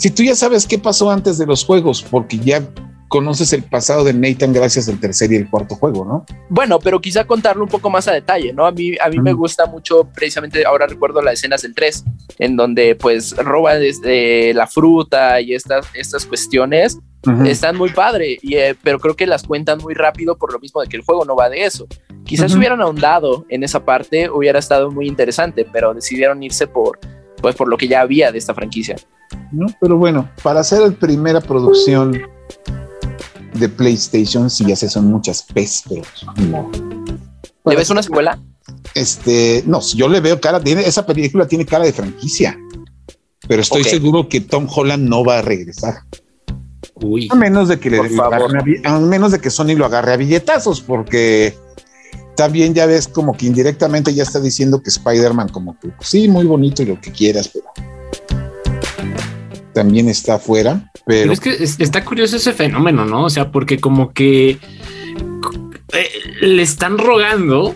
si tú ya sabes qué pasó antes de los juegos, porque ya conoces el pasado de Nathan gracias al tercer y el cuarto juego, ¿no? Bueno, pero quizá contarlo un poco más a detalle, ¿no? A mí, a mí me Ujú. gusta mucho, precisamente ahora recuerdo las escenas del 3, en donde pues roba desde la fruta y estas, estas cuestiones, están muy padre, y, eh, pero creo que las cuentan muy rápido por lo mismo de que el juego no va de eso. Quizás Ujú. hubieran ahondado en esa parte, hubiera estado muy interesante, pero decidieron irse por, pues, por lo que ya había de esta franquicia. ¿no? Pero bueno, para hacer la primera producción de PlayStation, sí ya sé, son muchas pero no. ¿Le ves una secuela? Este, no, yo le veo cara, tiene, esa película tiene cara de franquicia, pero estoy seguro que Tom Holland no va a regresar. Uy. A menos de que le, a a menos de que Sony lo agarre a billetazos, porque también ya ves como que indirectamente ya está diciendo que Spider-Man como que pues, sí, muy bonito y lo que quieras, pero también está afuera, Pero pero es que es- está curioso ese fenómeno, ¿no? O sea, porque como que eh, le están rogando,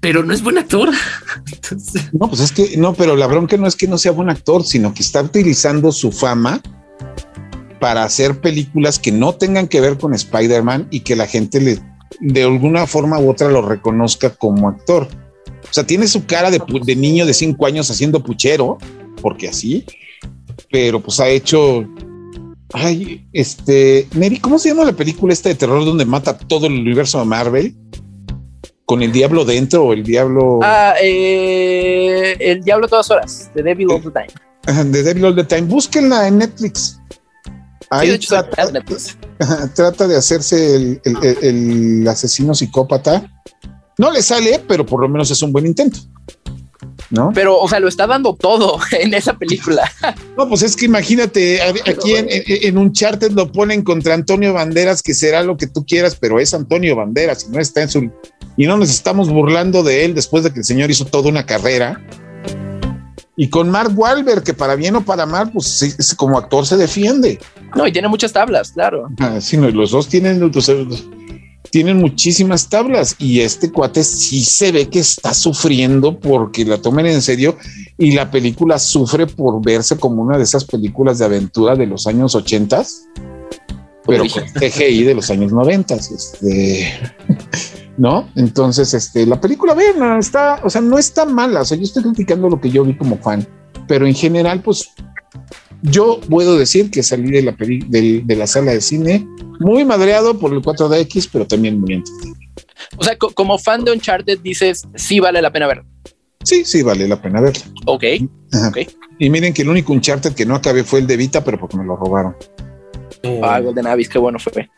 pero no es buen actor. *laughs* Entonces, no, pues es que no, pero la bronca no es que no sea buen actor, sino que está utilizando su fama para hacer películas que no tengan que ver con Spider-Man y que la gente le de alguna forma u otra lo reconozca como actor. O sea, tiene su cara de niño de cinco años haciendo puchero, porque así, pero pues ha hecho. Ay, este, Neri, ¿cómo se llama la película esta de terror donde mata todo el universo de Marvel? Con el diablo dentro o el diablo. Ah, eh, El Diablo a todas horas, The Devil All the Time. De Devil All the Time. Búsquenla en Netflix. Sí, Ahí hecho, trata, de hacerse el, el- el- el asesino psicópata. No le sale, pero por lo menos es un buen intento. ¿No? Pero, o sea, lo está dando todo *laughs* en esa película. No, pues es que imagínate, aquí en, en, un charter lo ponen contra Antonio Banderas, que será lo que tú quieras, pero es Antonio Banderas y no está en su. Y no nos estamos burlando de él después de que el señor hizo toda una carrera. Y con Mark Wahlberg, que para bien o para mal, pues como actor se defiende. No, y tiene muchas tablas, claro. Ah, sí, no, los dos tienen, los- tienen muchísimas tablas y este cuate sí se ve que está sufriendo porque la tomen en serio y la película sufre por verse como una de esas películas de aventura de los años ochentas, pero Uy. con CGI de los años noventas. Este, ¿no? Entonces, este, la película, vean, está, o sea, no está mala. O sea, yo estoy criticando lo que yo vi como fan, pero en general, pues yo puedo decir que salí de la, del- de la sala de cine muy madreado por el 4DX, pero también muy entretenido. O sea, co- como fan de Uncharted dices, sí vale la pena ver. Sí, sí, vale la pena verla. Ok. Ajá. Ok. Y miren que el único Uncharted que no acabé fue el de Vita, pero porque me lo robaron. Ah, Golden Abyss, qué bueno fue.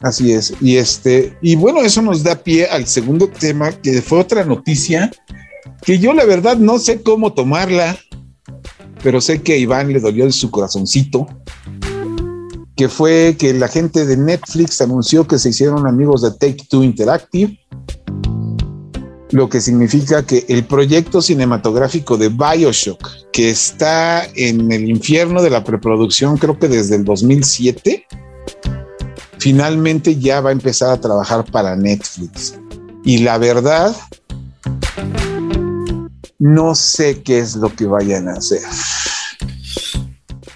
Así es. Y este, y bueno, eso nos da pie al segundo tema, que fue otra noticia que yo la verdad no sé cómo tomarla. Pero sé que a Iván le dolió en su corazoncito, que fue que la gente de Netflix anunció que se hicieron amigos de Take Two Interactive, lo que significa que el proyecto cinematográfico de Bioshock, que está en el infierno de la preproducción, creo que desde el 2007, finalmente ya va a empezar a trabajar para Netflix. Y la verdad, no sé qué es lo que vayan a hacer.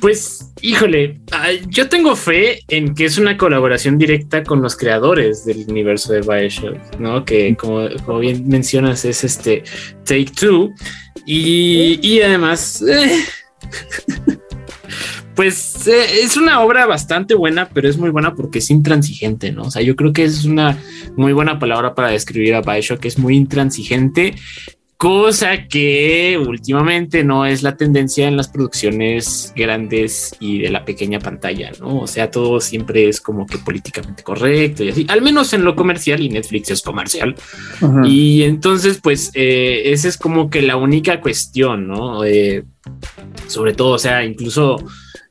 Pues, híjole, yo tengo fe en que es una colaboración directa con los creadores del universo de Bioshock, ¿no? Que como, bien mencionas es este Take Two y, además... Eh, *laughs* pues eh, es una obra bastante buena, pero es muy buena porque es intransigente, ¿no? O sea, yo creo que es una muy buena palabra para describir a Bioshock, es muy intransigente cosa que últimamente no es la tendencia en las producciones grandes y de la pequeña pantalla, ¿no? O sea, todo siempre es como que políticamente correcto y así, al menos en lo comercial y Netflix es comercial. Y entonces, pues, eh, esa es como que la única cuestión, ¿no? Eh, sobre todo, o sea, incluso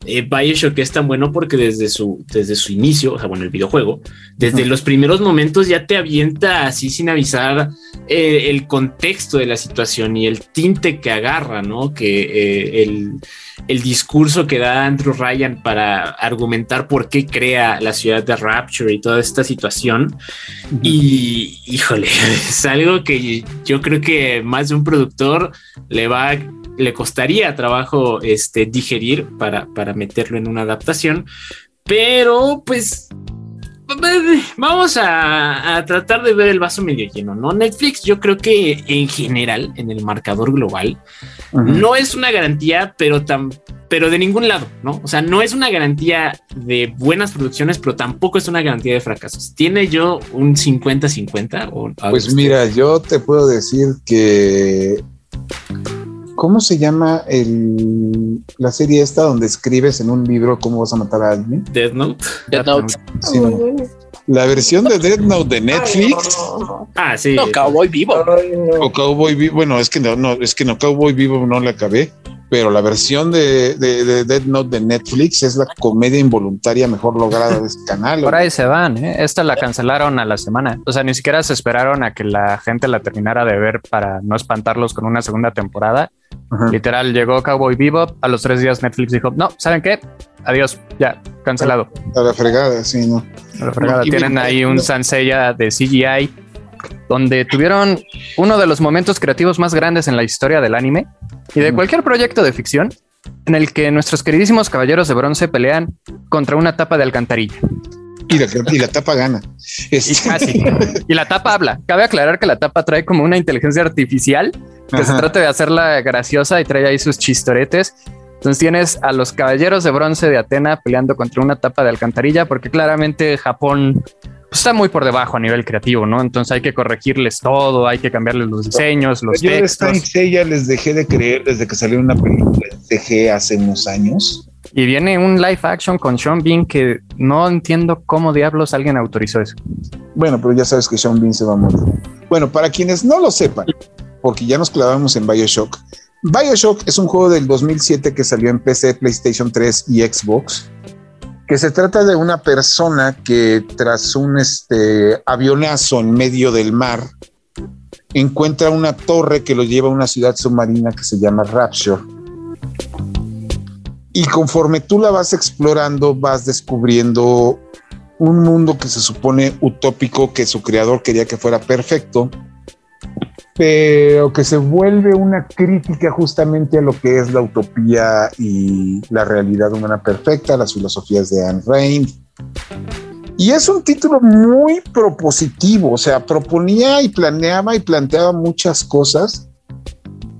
eh, Bioshock es tan bueno porque desde su, desde su inicio, o sea, bueno, el videojuego, desde los primeros momentos ya te avienta así sin avisar eh, el contexto de la situación y el tinte que agarra, ¿no? Que eh, el, el, discurso que da Andrew Ryan para argumentar por qué crea la ciudad de Rapture y toda esta situación. Y híjole, *laughs* es algo que yo creo que más de un productor le va a le costaría trabajo este, digerir para, para meterlo en una adaptación, pero pues vamos a, tratar de ver el vaso medio lleno, ¿no? Netflix yo creo que en general, en el marcador global, no es una garantía, pero, tan, pero de ningún lado, ¿no? O sea, no es una garantía de buenas producciones, pero tampoco es una garantía de fracasos. ¿Tiene yo un 50-50? Pues mira, yo te puedo decir que ¿Cómo se llama el, la serie esta donde escribes en un libro cómo vas a matar a alguien? Death Note. Death Note. La versión de Death Note de Netflix. Ah, sí. No, Cowboy Vivo. O Cowboy Vivo. Bueno, es que no, no, es que no, Cowboy Vivo no la acabé pero la versión de, de, Dead Note de Netflix es la comedia involuntaria mejor lograda de este canal. Por ahí se van, ¿eh? Esta la cancelaron a la semana. O sea, ni siquiera se esperaron a que la gente la terminara de ver para no espantarlos con una segunda temporada. Literal, llegó Cowboy Bebop. A los tres días Netflix dijo, no, ¿saben qué? Adiós, ya, cancelado. A la fregada, sí, ¿no? A la fregada. Tienen ahí un Sansella de CGI donde tuvieron uno de los momentos creativos más grandes en la historia del anime y de cualquier proyecto de ficción, en el que nuestros queridísimos caballeros de bronce pelean contra una tapa de alcantarilla. Y la, tapa gana. Y, casi. y la tapa habla. Cabe aclarar que la tapa trae como una inteligencia artificial que se trata de hacerla graciosa y trae ahí sus chistoretes. Entonces tienes a los caballeros de bronce de Atena peleando contra una tapa de alcantarilla porque claramente Japón pues, está muy por debajo a nivel creativo, ¿no? Entonces hay que corregirles todo, hay que cambiarles los diseños, los Yo textos. Yo ya les dejé de creer desde que salió una película de hace unos años. Y viene un live action con Sean Bean que no entiendo cómo diablos alguien autorizó eso. Bueno, pero ya sabes que Sean Bean se va a morir. Bueno, para quienes no lo sepan, porque ya nos clavamos en Bioshock. Bioshock es un juego del 2007 que salió en PC, PlayStation 3 y Xbox que se trata de una persona que tras un este, avionazo en medio del mar encuentra una torre que lo lleva a una ciudad submarina que se llama Rapture. Y conforme tú la vas explorando, vas descubriendo un mundo que se supone utópico, que su creador quería que fuera perfecto, pero que se vuelve una crítica justamente a lo que es la utopía y la realidad humana perfecta, las filosofías de Anne Rand. Y es un título muy propositivo, o sea, proponía y planeaba y planteaba muchas cosas.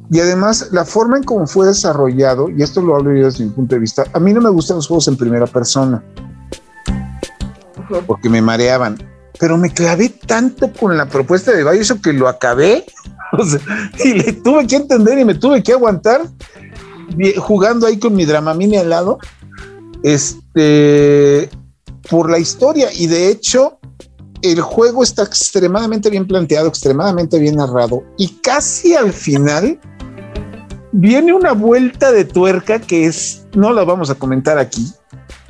Y además, la forma en cómo fue desarrollado, y esto lo hablo yo desde mi punto de vista, a mí no me gustan los juegos en primera persona, porque me mareaban pero me clavé tanto con la propuesta de Bioshock que lo acabé *laughs* y le tuve que entender y me tuve que aguantar jugando ahí con mi Dramamine al lado, este, por la historia. Y de hecho, el juego está extremadamente bien planteado, extremadamente bien narrado y casi al final viene una vuelta de tuerca que es, no la vamos a comentar aquí,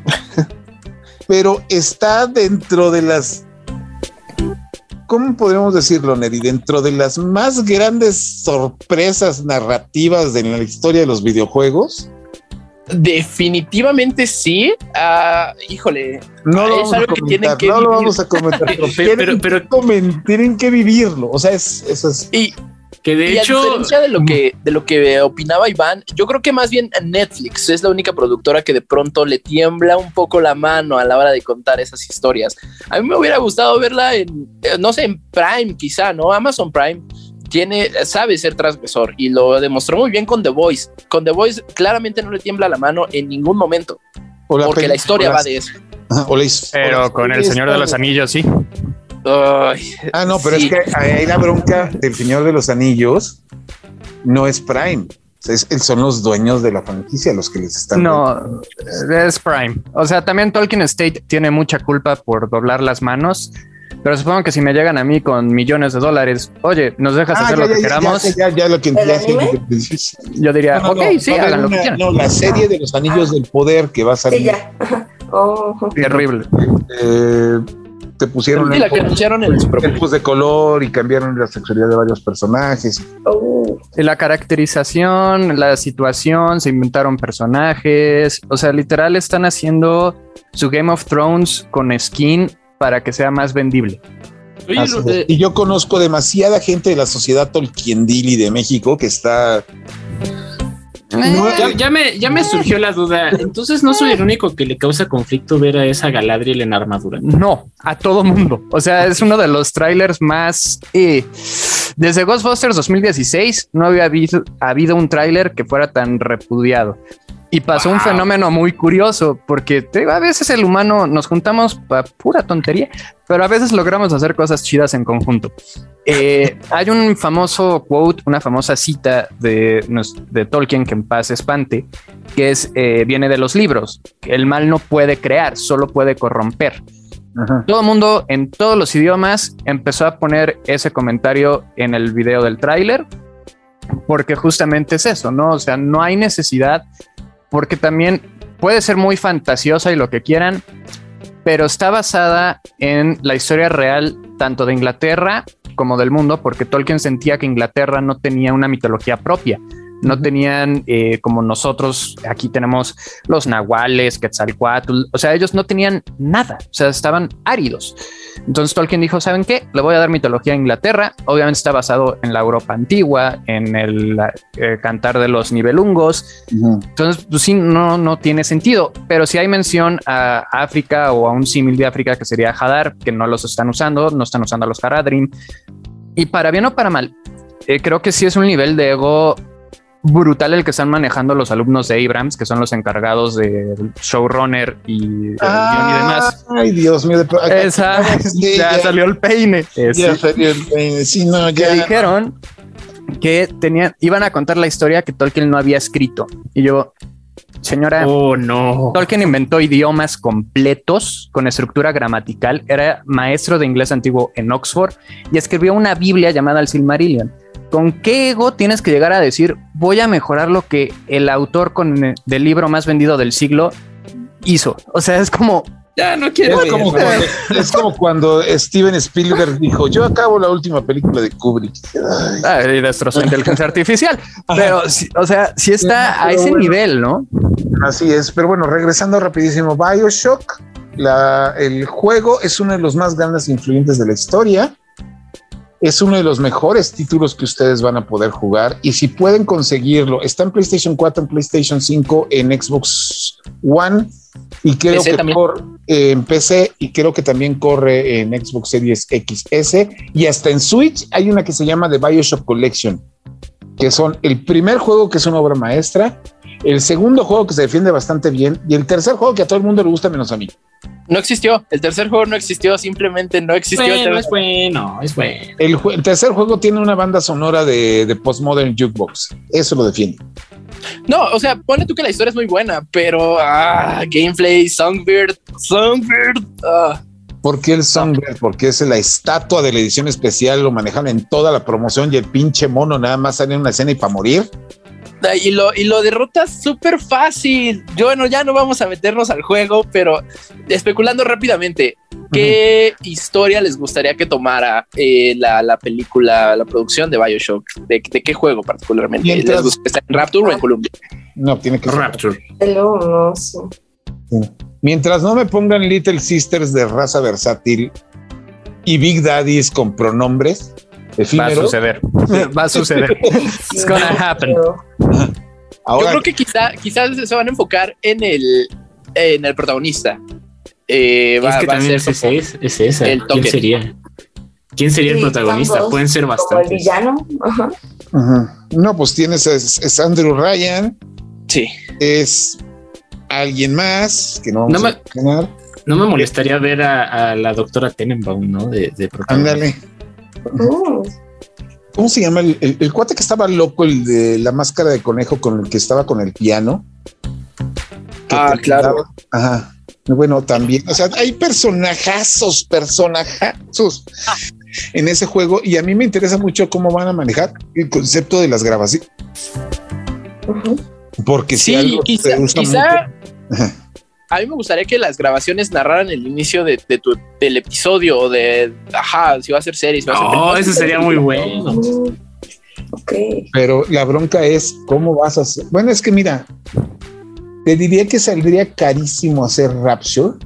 *laughs* pero está dentro de las, ¿cómo podríamos decirlo, Neri? Dentro de las más grandes sorpresas narrativas de la historia de los videojuegos. Definitivamente sí. Ah, híjole, No lo vamos a comentar, que no lo vamos a comentar, pero, *laughs* tienen que vivirlo. O sea, es, eso es y, Que de y a hecho, diferencia de lo que de lo que opinaba Iván, yo creo que más bien Netflix es la única productora que de pronto le tiembla un poco la mano a la hora de contar esas historias. A mí me hubiera gustado verla en, eh, no sé, en Prime quizá, ¿no? Amazon Prime tiene, sabe ser transgresor y lo demostró muy bien con The Voice. Con The Voice claramente no le tiembla la mano en ningún momento, porque la historia va de eso. Ajá, o la his- o Pero la- con el Señor de los Anillos, sí. Ay, Ah, no, pero sí. es que ahí la bronca del Señor de los Anillos no es Prime. O sea, es- son los dueños de la franquicia los que les están. No, es Prime. O sea, también Tolkien State tiene mucha culpa por doblar las manos. Pero supongo que si me llegan a mí con millones de dólares, oye, nos dejas Ah, hacer ya, lo que ya, queramos, Ya, ya, ya lo que yo diría, No, no, ok, no, sí, hagan lo que quieran. No, la serie de los Anillos del Poder que va a Sí, salir. ya. *laughs* Oh. Terrible. eh, te pusieron Sí, la que anunciaron en el de color y cambiaron la sexualidad de varios personajes. Oh. La caracterización, la situación, se inventaron personajes. O sea, literal están haciendo su Game of Thrones con skin para que sea más vendible. oye, y yo conozco demasiada gente de la sociedad Tolkiendili de México que está. No, ya, ya me, ya me surgió la duda. Entonces no soy el único que le causa conflicto ver a esa Galadriel en armadura. No, a todo mundo. O sea, es uno de los trailers más... eh, desde Ghostbusters 2016 no había habido, habido un tráiler que fuera tan repudiado. Y pasó un Wow. fenómeno muy curioso, porque te a veces el humano nos juntamos para pura tontería, pero a veces logramos hacer cosas chidas en conjunto. Eh, *laughs* hay un famoso quote, una famosa cita de, de Tolkien, que en paz espante, que es, eh, viene de los libros. El mal no puede crear, solo puede corromper Ajá. todo el mundo en todos los idiomas empezó a poner ese comentario en el video del tráiler porque justamente es eso, ¿no? O sea, no hay necesidad porque también puede ser muy fantasiosa y lo que quieran, pero está basada en la historia real tanto de Inglaterra como del mundo porque Tolkien sentía que Inglaterra no tenía una mitología propia. No tenían eh, como nosotros, aquí tenemos los nahuales, Quetzalcoatl, o sea, ellos no tenían nada, o sea, estaban áridos. Entonces Tolkien dijo, ¿saben qué? Le voy a dar mitología a Inglaterra, obviamente está basado en la Europa antigua, en el eh, cantar de los nivelungos, entonces, pues sí, no, no tiene sentido, pero si hay mención a África o a un símil de África que sería Hadar, que no los están usando, no están usando a los Haradrim, y para bien o para mal, eh, creo que sí es un nivel de ego brutal el que están manejando los alumnos de Abrams, que son los encargados del showrunner y, y demás. Ay, Dios mío. de- acá- Esa, *laughs* Sí, *laughs* ya, salió el peine. Eh, ya sí. salió el peine. Sí, no, que ya. dijeron que tenían, iban a contar la historia que Tolkien no había escrito. Y yo, señora, Oh, no. Tolkien inventó idiomas completos con estructura gramatical, era maestro de inglés antiguo en Oxford y escribió una Biblia llamada el Silmarillion. ¿Con qué ego tienes que llegar a decir voy a mejorar lo que el autor con, eh, del libro más vendido del siglo hizo? O sea, es como, Ya no quiero. Es como, cuando, es como cuando Steven Spielberg dijo: Yo acabo la última película de Kubrick. Ay, ah, y destrozó inteligencia artificial. Pero, sí, o sea, sí está a ese bueno. nivel, ¿no? Así es, pero bueno, regresando rapidísimo, Bioshock, la- el juego es uno de los más grandes influyentes de la historia. Es uno de los mejores títulos que ustedes van a poder jugar y si pueden conseguirlo, está en PlayStation 4, en PlayStation 5, en Xbox One y creo PC que también. corre en PC y creo que también corre en Xbox Series XS y hasta en Switch hay una que se llama The Bioshock Collection, que son el primer juego que es una obra maestra, el segundo juego que se defiende bastante bien y el tercer juego que a todo el mundo le gusta menos a mí. No existió. El tercer juego no existió. Simplemente no existió. Bueno, es bueno, es bueno. El, tercer juego tiene una banda sonora de, de Postmodern Jukebox. Eso lo defiende. No, o sea, pone tú que la historia es muy buena, pero ah, gameplay, Songbird, Songbird. ah. ¿Por qué el Songbird? Porque es la estatua de la edición especial, lo manejan en toda la promoción y el pinche mono nada más sale en una escena y para morir. Y lo, y lo derrotas súper fácil. Yo, bueno, ya no vamos a meternos al juego, pero especulando rápidamente, ¿qué historia les gustaría que tomara eh, la, película, la producción de Bioshock? ¿De, qué juego particularmente? ¿Les gusta en Rapture o en Columbia? No, tiene que ser Rapture. Mientras no me pongan Little Sisters de raza versátil y Big Daddies con pronombres, *laughs* Va a suceder. Va a suceder. It's gonna happen. Yo creo que quizá, quizás se van a enfocar en el, en el protagonista. Eh, es que también es, esa. ¿Quién sería? ¿Quién sería el protagonista? Pueden ser bastantes. el villano. No, pues tienes es, Andrew Ryan. Sí. Es alguien más que no vamos no me, No me molestaría ver a, la doctora Tenenbaum, ¿no? De, de Ándale. Oh. *laughs* ¿Cómo se llama? El, cuate que estaba loco, el de la máscara de conejo con el que estaba con el piano. Ah, claro. Ajá. Bueno, también, o sea, hay personajazos, personajazos en ese juego y a mí me interesa mucho cómo van a manejar el concepto de las grabaciones. Porque si algo quizá, a mí me gustaría que las grabaciones narraran el inicio de, tu, del episodio o de, ajá, si va a ser serie. Si va a ser eso sería muy bueno. Pero la bronca es cómo vas a hacer. Bueno, es que mira, te diría que saldría carísimo hacer Rapture,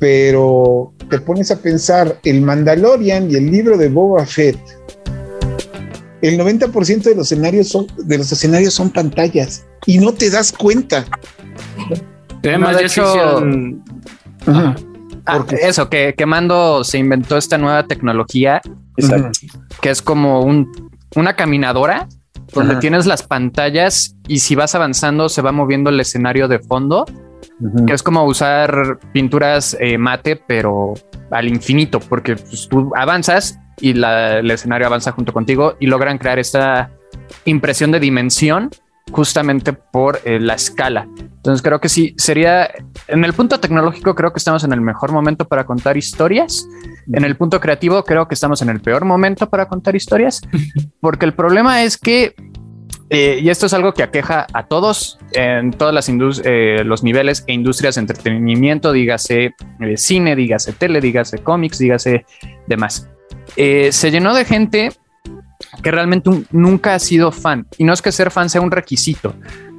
pero te pones a pensar el Mandalorian y el libro de Boba Fett. El 90% de los escenarios son de los escenarios son pantallas y no te das cuenta. Además, de hecho, ah, eso, que, que, Mando se inventó esta nueva tecnología que es como un, una caminadora donde tienes las pantallas y si vas avanzando se va moviendo el escenario de fondo, que es como usar pinturas eh, mate, pero al infinito, porque pues, tú avanzas y el escenario avanza junto contigo y logran crear esta impresión de dimensión justamente por eh, la escala. Entonces creo que sí, sería, en el punto tecnológico creo que estamos en el mejor momento para contar historias, en el punto creativo creo que estamos en el peor momento para contar historias, *laughs* porque el problema es que, eh, y esto es algo que aqueja a todos en todas las eh, los niveles e industrias de entretenimiento, dígase cine, dígase tele, dígase cómics, dígase demás. se llenó de gente que realmente nunca ha sido fan. Y no es que ser fan sea un requisito,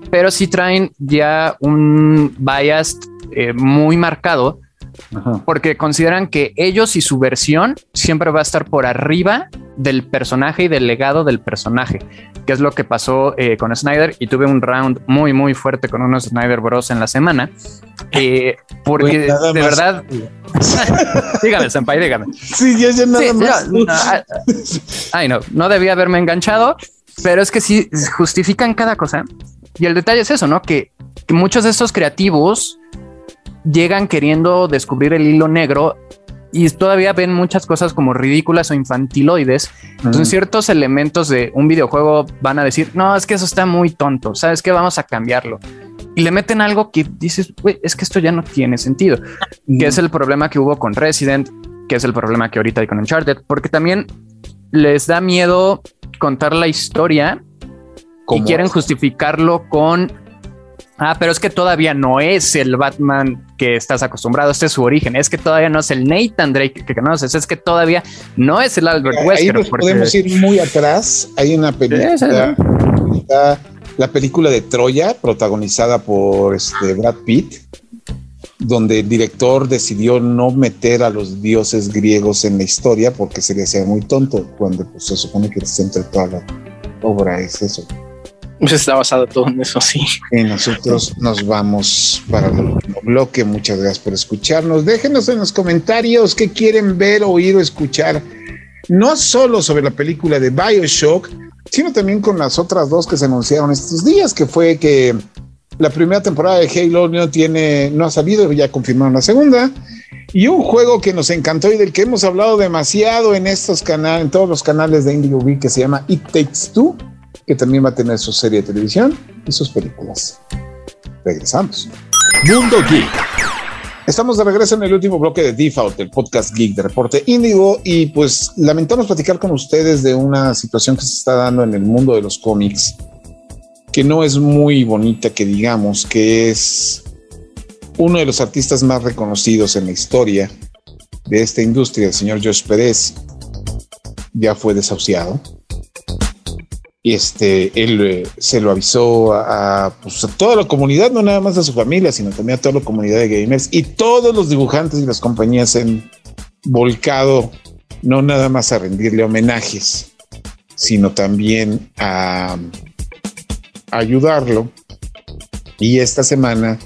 pero sí traen ya un bias eh, muy marcado porque consideran que ellos y su versión siempre va a estar por arriba del personaje y del legado del personaje, que es lo que pasó eh, con Snyder. Y tuve un round muy, muy fuerte con unos Snyder Bros. en la semana, eh, porque de verdad. *laughs* *laughs* dígame, Senpai, dígame. Sí, ya, ya nada más. Ah, ay, no, no debía haberme enganchado, pero es que sí justifican cada cosa. Y el detalle es eso, ¿no? Que, que muchos de estos creativos llegan queriendo descubrir el hilo negro y todavía ven muchas cosas como ridículas o infantiloides. Entonces, ciertos elementos de un videojuego van a decir, no, es que eso está muy tonto, sabes que vamos a cambiarlo. Y le meten algo que dices, es que esto ya no tiene sentido, que es el problema que hubo con Resident, que es el problema que ahorita hay con Uncharted, porque también les da miedo contar la historia y quieren justificarlo con Ah, pero es que todavía no es el Batman que estás acostumbrado. Este es su origen. Es que todavía no es el Nathan Drake que conoces. Es que todavía no es el Albert Wesker. Ahí podemos ir muy atrás. Hay una película, la película de Troya, protagonizada por este Brad Pitt, donde el director decidió no meter a los dioses griegos en la historia porque sería ser muy tonto cuando pues, se supone que el centro de toda la obra es eso. Pues está basado todo en eso, sí. Y nosotros nos vamos para el último bloque. Muchas gracias por escucharnos. Déjenos en los comentarios qué quieren ver, oír o escuchar. No solo sobre la película de Bioshock, sino también con las otras dos que se anunciaron estos días, que fue que la primera temporada de Halo no tiene, no ha salido, ya confirmaron la segunda. Y un juego que nos encantó y del que hemos hablado demasiado en estos canales, en todos los canales de Indigo que se llama It Takes Two que también va a tener su serie de televisión y sus películas. Regresamos. Mundo Geek. Estamos de regreso en el último bloque de Default, el podcast geek de Reporte Índigo, y pues lamentamos platicar con ustedes de una situación que se está dando en el mundo de los cómics que no es muy bonita, que digamos que es uno de los artistas más reconocidos en la historia de esta industria, el señor Josh Pérez, ya fue desahuciado. Y este, él eh, se lo avisó a, pues, a, toda la comunidad, no nada más a su familia, sino también a toda la comunidad de gamers y todos los dibujantes y las compañías han volcado no nada más a rendirle homenajes, sino también a ayudarlo. Y esta semana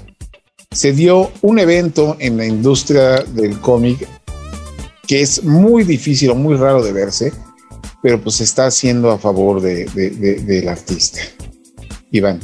se dio un evento en la industria del cómic que es muy difícil o muy raro de verse, pero pues está haciendo a favor de, de, de, del artista. Iván.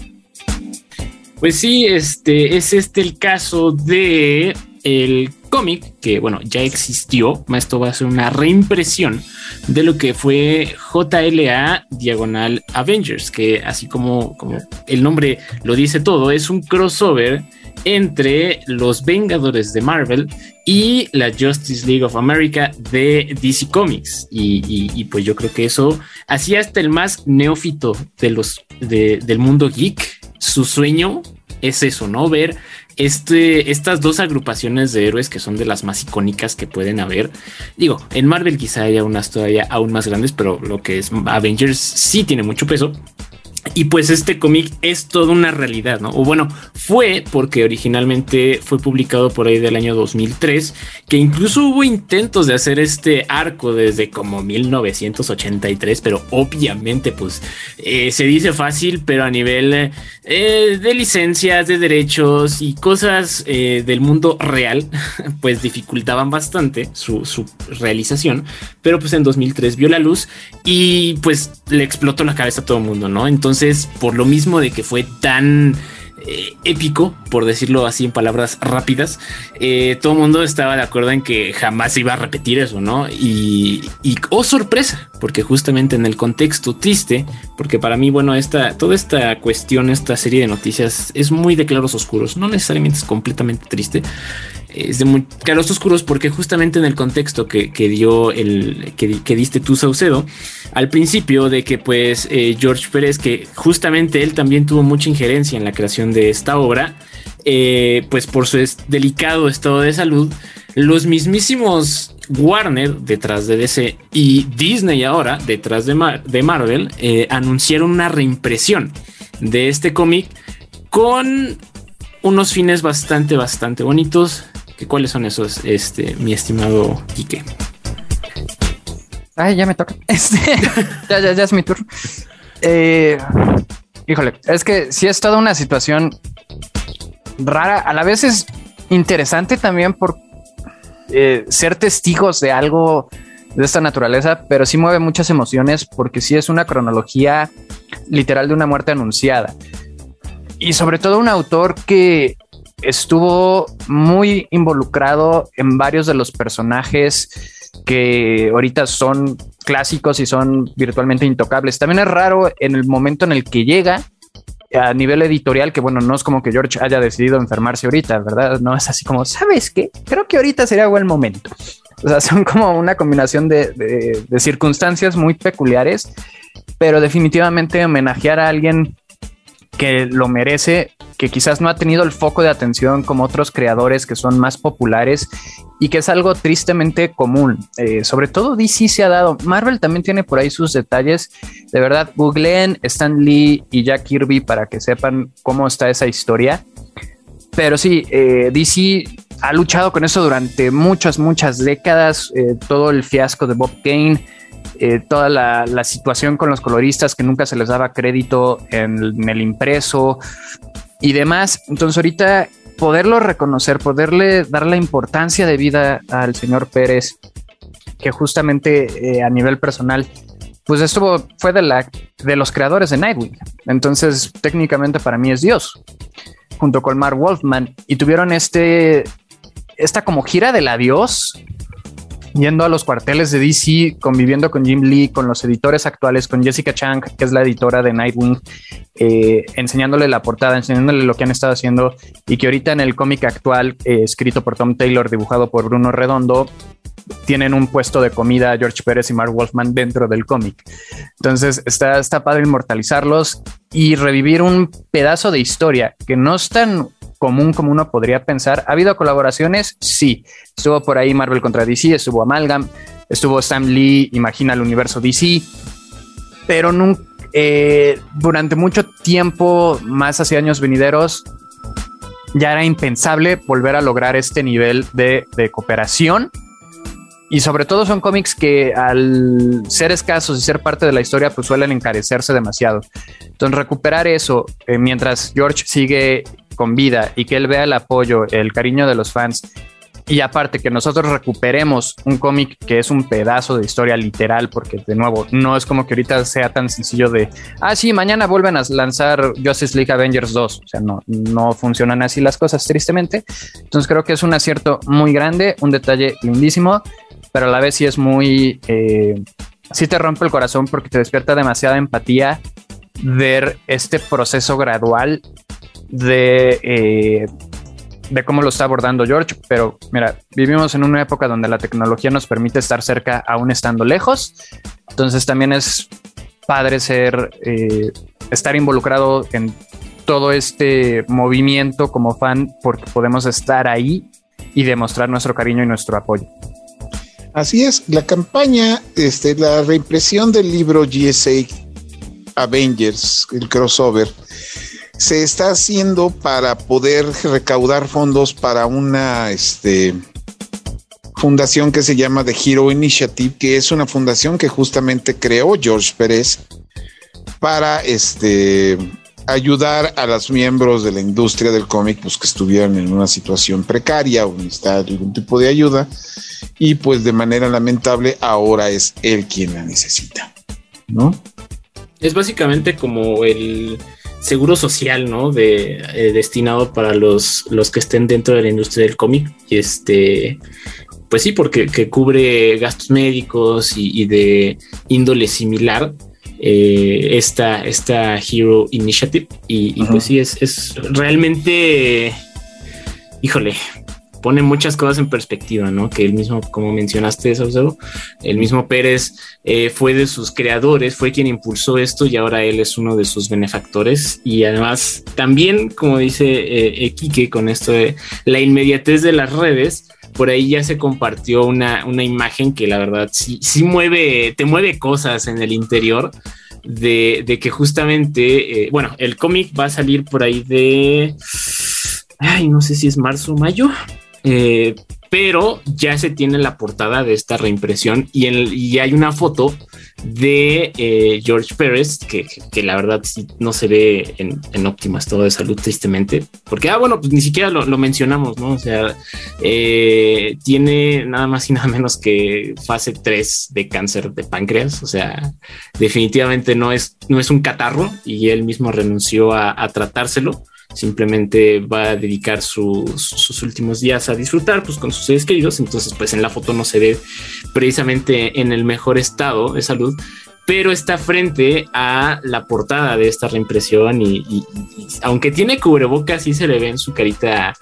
Pues sí, este es este el caso de el cómic que bueno ya existió. Esto va a ser una reimpresión de lo que fue JLA diagonal Avengers, que así como, como el nombre lo dice todo, es un crossover entre los Vengadores de Marvel y la Justice League of America de DC Comics. Y, pues yo creo que eso hacía hasta el más neófito de los de, del mundo geek. Su sueño es eso, ¿no? Ver este, estas dos agrupaciones de héroes que son de las más icónicas que pueden haber. Digo, en Marvel quizá haya unas todavía aún más grandes, pero lo que es Avengers sí tiene mucho peso. Y pues este cómic es toda una realidad, ¿no? O bueno, fue porque originalmente fue publicado por ahí del año 2003, que incluso hubo intentos de hacer este arco desde como 1983, pero obviamente pues eh, se dice fácil, pero a nivel eh, de licencias, de derechos y cosas eh, del mundo real, *laughs* pues dificultaban bastante su, su realización, pero pues en 2003 vio la luz y pues le explotó la cabeza a todo el mundo, ¿no? Entonces, entonces, por lo mismo de que fue tan eh, épico, por decirlo así en palabras rápidas, eh, todo el mundo estaba de acuerdo en que jamás iba a repetir eso, ¿no? Y, oh sorpresa, porque justamente en el contexto triste, porque para mí, bueno, esta, toda esta cuestión, esta serie de noticias es muy de claros oscuros, no necesariamente es completamente triste, es de muy claros oscuros porque justamente en el contexto que, que dio el que, que, diste tú Saucedo al principio de que pues eh, George Pérez que justamente él también tuvo mucha injerencia en la creación de esta obra eh, pues por su delicado estado de salud los mismísimos Warner detrás de DC y Disney ahora detrás de, de Marvel eh, anunciaron una reimpresión de este cómic con unos fines bastante, bastante bonitos. ¿Cuáles son esos, este, mi estimado Quique? Ay, ya me toca. *laughs* Este, ya, ya, ya es mi turno. Eh, híjole, es que sí es toda una situación rara. A la vez es interesante también por eh, ser testigos de algo de esta naturaleza, pero sí mueve muchas emociones porque sí es una cronología literal de una muerte anunciada. Y sobre todo un autor que estuvo muy involucrado en varios de los personajes que ahorita son clásicos y son virtualmente intocables. También es raro en el momento en el que llega a nivel editorial, que bueno, no es como que George haya decidido enfermarse ahorita, ¿verdad? No es así como, ¿sabes qué? Creo que ahorita sería buen momento. O sea, son como una combinación de, de, de circunstancias muy peculiares, pero definitivamente homenajear a alguien que lo merece, que quizás no ha tenido el foco de atención como otros creadores que son más populares y que es algo tristemente común. Eh, sobre todo DC se ha dado. Marvel también tiene por ahí sus detalles. De verdad, googleen Stan Lee y Jack Kirby para que sepan cómo está esa historia. Pero sí, eh, DC ha luchado con eso durante muchas, muchas décadas. Eh, todo el fiasco de Bob Kane eh, toda la, la, situación con los coloristas que nunca se les daba crédito en en el impreso y demás. Entonces ahorita poderlo reconocer, poderle dar la importancia de vida al señor Pérez, que justamente eh, a nivel personal, pues esto fue de, la, de los creadores de Nightwing. Entonces técnicamente para mí es Dios, junto con Mark Wolfman, y tuvieron este, esta como gira del adiós yendo a los cuarteles de DC, conviviendo con Jim Lee, con los editores actuales, con Jessica Chang, que es la editora de Nightwing, eh, enseñándole la portada, enseñándole lo que han estado haciendo y que ahorita en el cómic actual, eh, escrito por Tom Taylor, dibujado por Bruno Redondo, tienen un puesto de comida George Pérez y Mark Wolfman dentro del cómic. Entonces está, está padre inmortalizarlos y revivir un pedazo de historia que no es tan común como uno podría pensar. ¿Ha habido colaboraciones? Sí. Estuvo por ahí Marvel contra DC, estuvo Amalgam, estuvo Sam Lee, Imagina el universo DC, pero eh, durante mucho tiempo, más hacia años venideros, ya era impensable volver a lograr este nivel de, de cooperación. Y sobre todo son cómics que al ser escasos y ser parte de la historia, pues suelen encarecerse demasiado. Entonces recuperar eso eh, mientras George sigue con vida y que él vea el apoyo, el cariño de los fans y aparte que nosotros recuperemos un cómic que es un pedazo de historia literal, porque de nuevo, no es como que ahorita sea tan sencillo de, ah, sí, mañana vuelven a lanzar Justice League Avengers 2. O sea, no, no funcionan así las cosas, tristemente. Entonces creo que es un acierto muy grande, un detalle lindísimo, pero a la vez sí es muy, eh, sí te rompe el corazón porque te despierta demasiada empatía ver este proceso gradual de... Eh, de cómo lo está abordando George, pero mira, vivimos en una época donde la tecnología nos permite estar cerca aún estando lejos, entonces también es padre ser, eh, estar involucrado en todo este movimiento como fan porque podemos estar ahí y demostrar nuestro cariño y nuestro apoyo. Así es, la campaña, este, la reimpresión del libro GSA Avengers, el crossover, se está haciendo para poder recaudar fondos para una este, fundación que se llama The Hero Initiative, que es una fundación que justamente creó George Pérez para este, ayudar a los miembros de la industria del cómic pues, que estuvieran en una situación precaria o necesitaban algún tipo de ayuda. Y pues de manera lamentable ahora es él quien la necesita. ¿No? Es básicamente como el seguro social, ¿no? De, eh, destinado para los, los que estén dentro de la industria del cómic. Y este, pues sí, porque cubre gastos médicos y, de índole similar. Eh, esta, esta Hero Initiative. Y, pues sí, es, es realmente, híjole, pone muchas cosas en perspectiva, ¿no? Que el mismo, como mencionaste, Saucedo, el mismo Pérez eh, fue de sus creadores, fue quien impulsó esto y ahora él es uno de sus benefactores. Y además, también, como dice eh, con esto de la inmediatez de las redes, por ahí ya se compartió una, una imagen que la verdad sí, sí mueve, te mueve cosas en el interior. De, de que justamente, eh, bueno, el cómic va a salir por ahí de, ay, no sé si es marzo o mayo, eh, pero ya se tiene la portada de esta reimpresión y, hay una foto de eh, George Pérez que, la verdad no se ve en, óptimo estado de salud tristemente porque ah bueno pues ni siquiera lo, mencionamos no o sea eh, tiene nada más y nada menos que fase 3 de cáncer de páncreas o sea definitivamente no es no es un catarro y él mismo renunció a tratárselo simplemente va a dedicar sus últimos días a disfrutar pues, con sus seres queridos. Entonces, pues en la foto no se ve precisamente en el mejor estado de salud, pero está frente a la portada de esta reimpresión y, aunque tiene cubrebocas, sí se le ve en su carita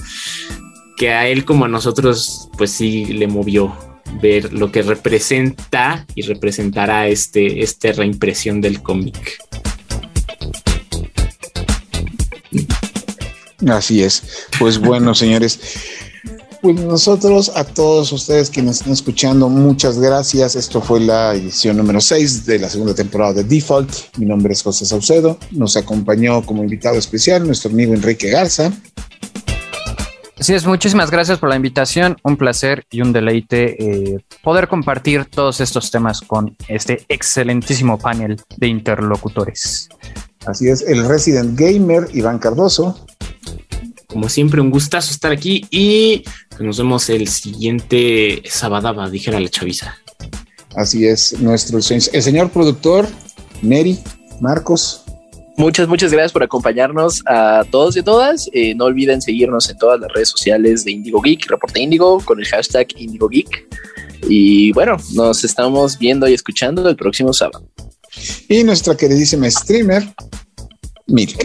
que a él como a nosotros, pues sí le movió ver lo que representa y representará este, esta reimpresión del cómic. Así es. Pues bueno, *laughs* señores. Pues nosotros, a todos ustedes que nos están escuchando, muchas gracias. Esto fue la edición número 6 de la segunda temporada de Default. Mi nombre es José Saucedo. Nos acompañó como invitado especial nuestro amigo Enrique Garza. Así es, muchísimas gracias por la invitación. Un placer y un deleite eh, poder compartir todos estos temas con este excelentísimo panel de interlocutores. Así es, el Resident Gamer Iván Cardoso. Como siempre, un gustazo estar aquí y nos vemos el siguiente Sabadaba, dijera la chaviza. Así es, nuestro el señor productor, Neri, Marcos. Muchas, muchas gracias por acompañarnos a todos y a todas. Eh, no olviden seguirnos en todas las redes sociales de Indigo Geek, Reporte Indigo, con el hashtag Indigo Geek. Y bueno, nos estamos viendo y escuchando el próximo sábado. Y nuestra queridísima streamer, Mil.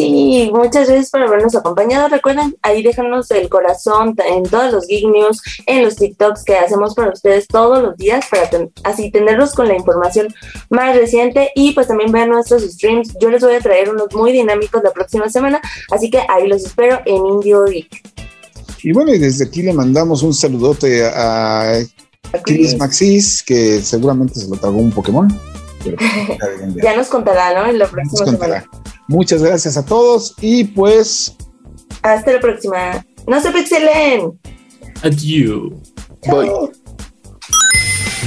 Sí, muchas gracias por habernos acompañado. Recuerden, ahí déjanos el corazón en todos los Geek News, en los TikToks que hacemos para ustedes todos los días, para así tenerlos con la información más reciente y pues también vean nuestros streams. Yo les voy a traer unos muy dinámicos la próxima semana, así que ahí los espero en Indio Geek. Y bueno, y desde aquí le mandamos un saludote a Chris Maxis, que seguramente se lo tragó un Pokémon. *laughs* ya nos contará, ¿no? En la próxima semana. Muchas gracias a todos y pues. Hasta la próxima. No se pixelen. Adiós. Bye.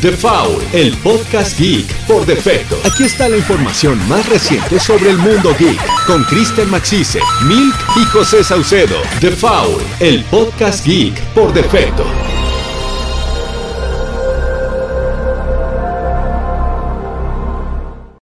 The Foul, el podcast geek por defecto. Aquí está la información más reciente sobre el mundo geek con Kristen Maxise, Milk y José Saucedo. The Foul, el podcast geek por defecto.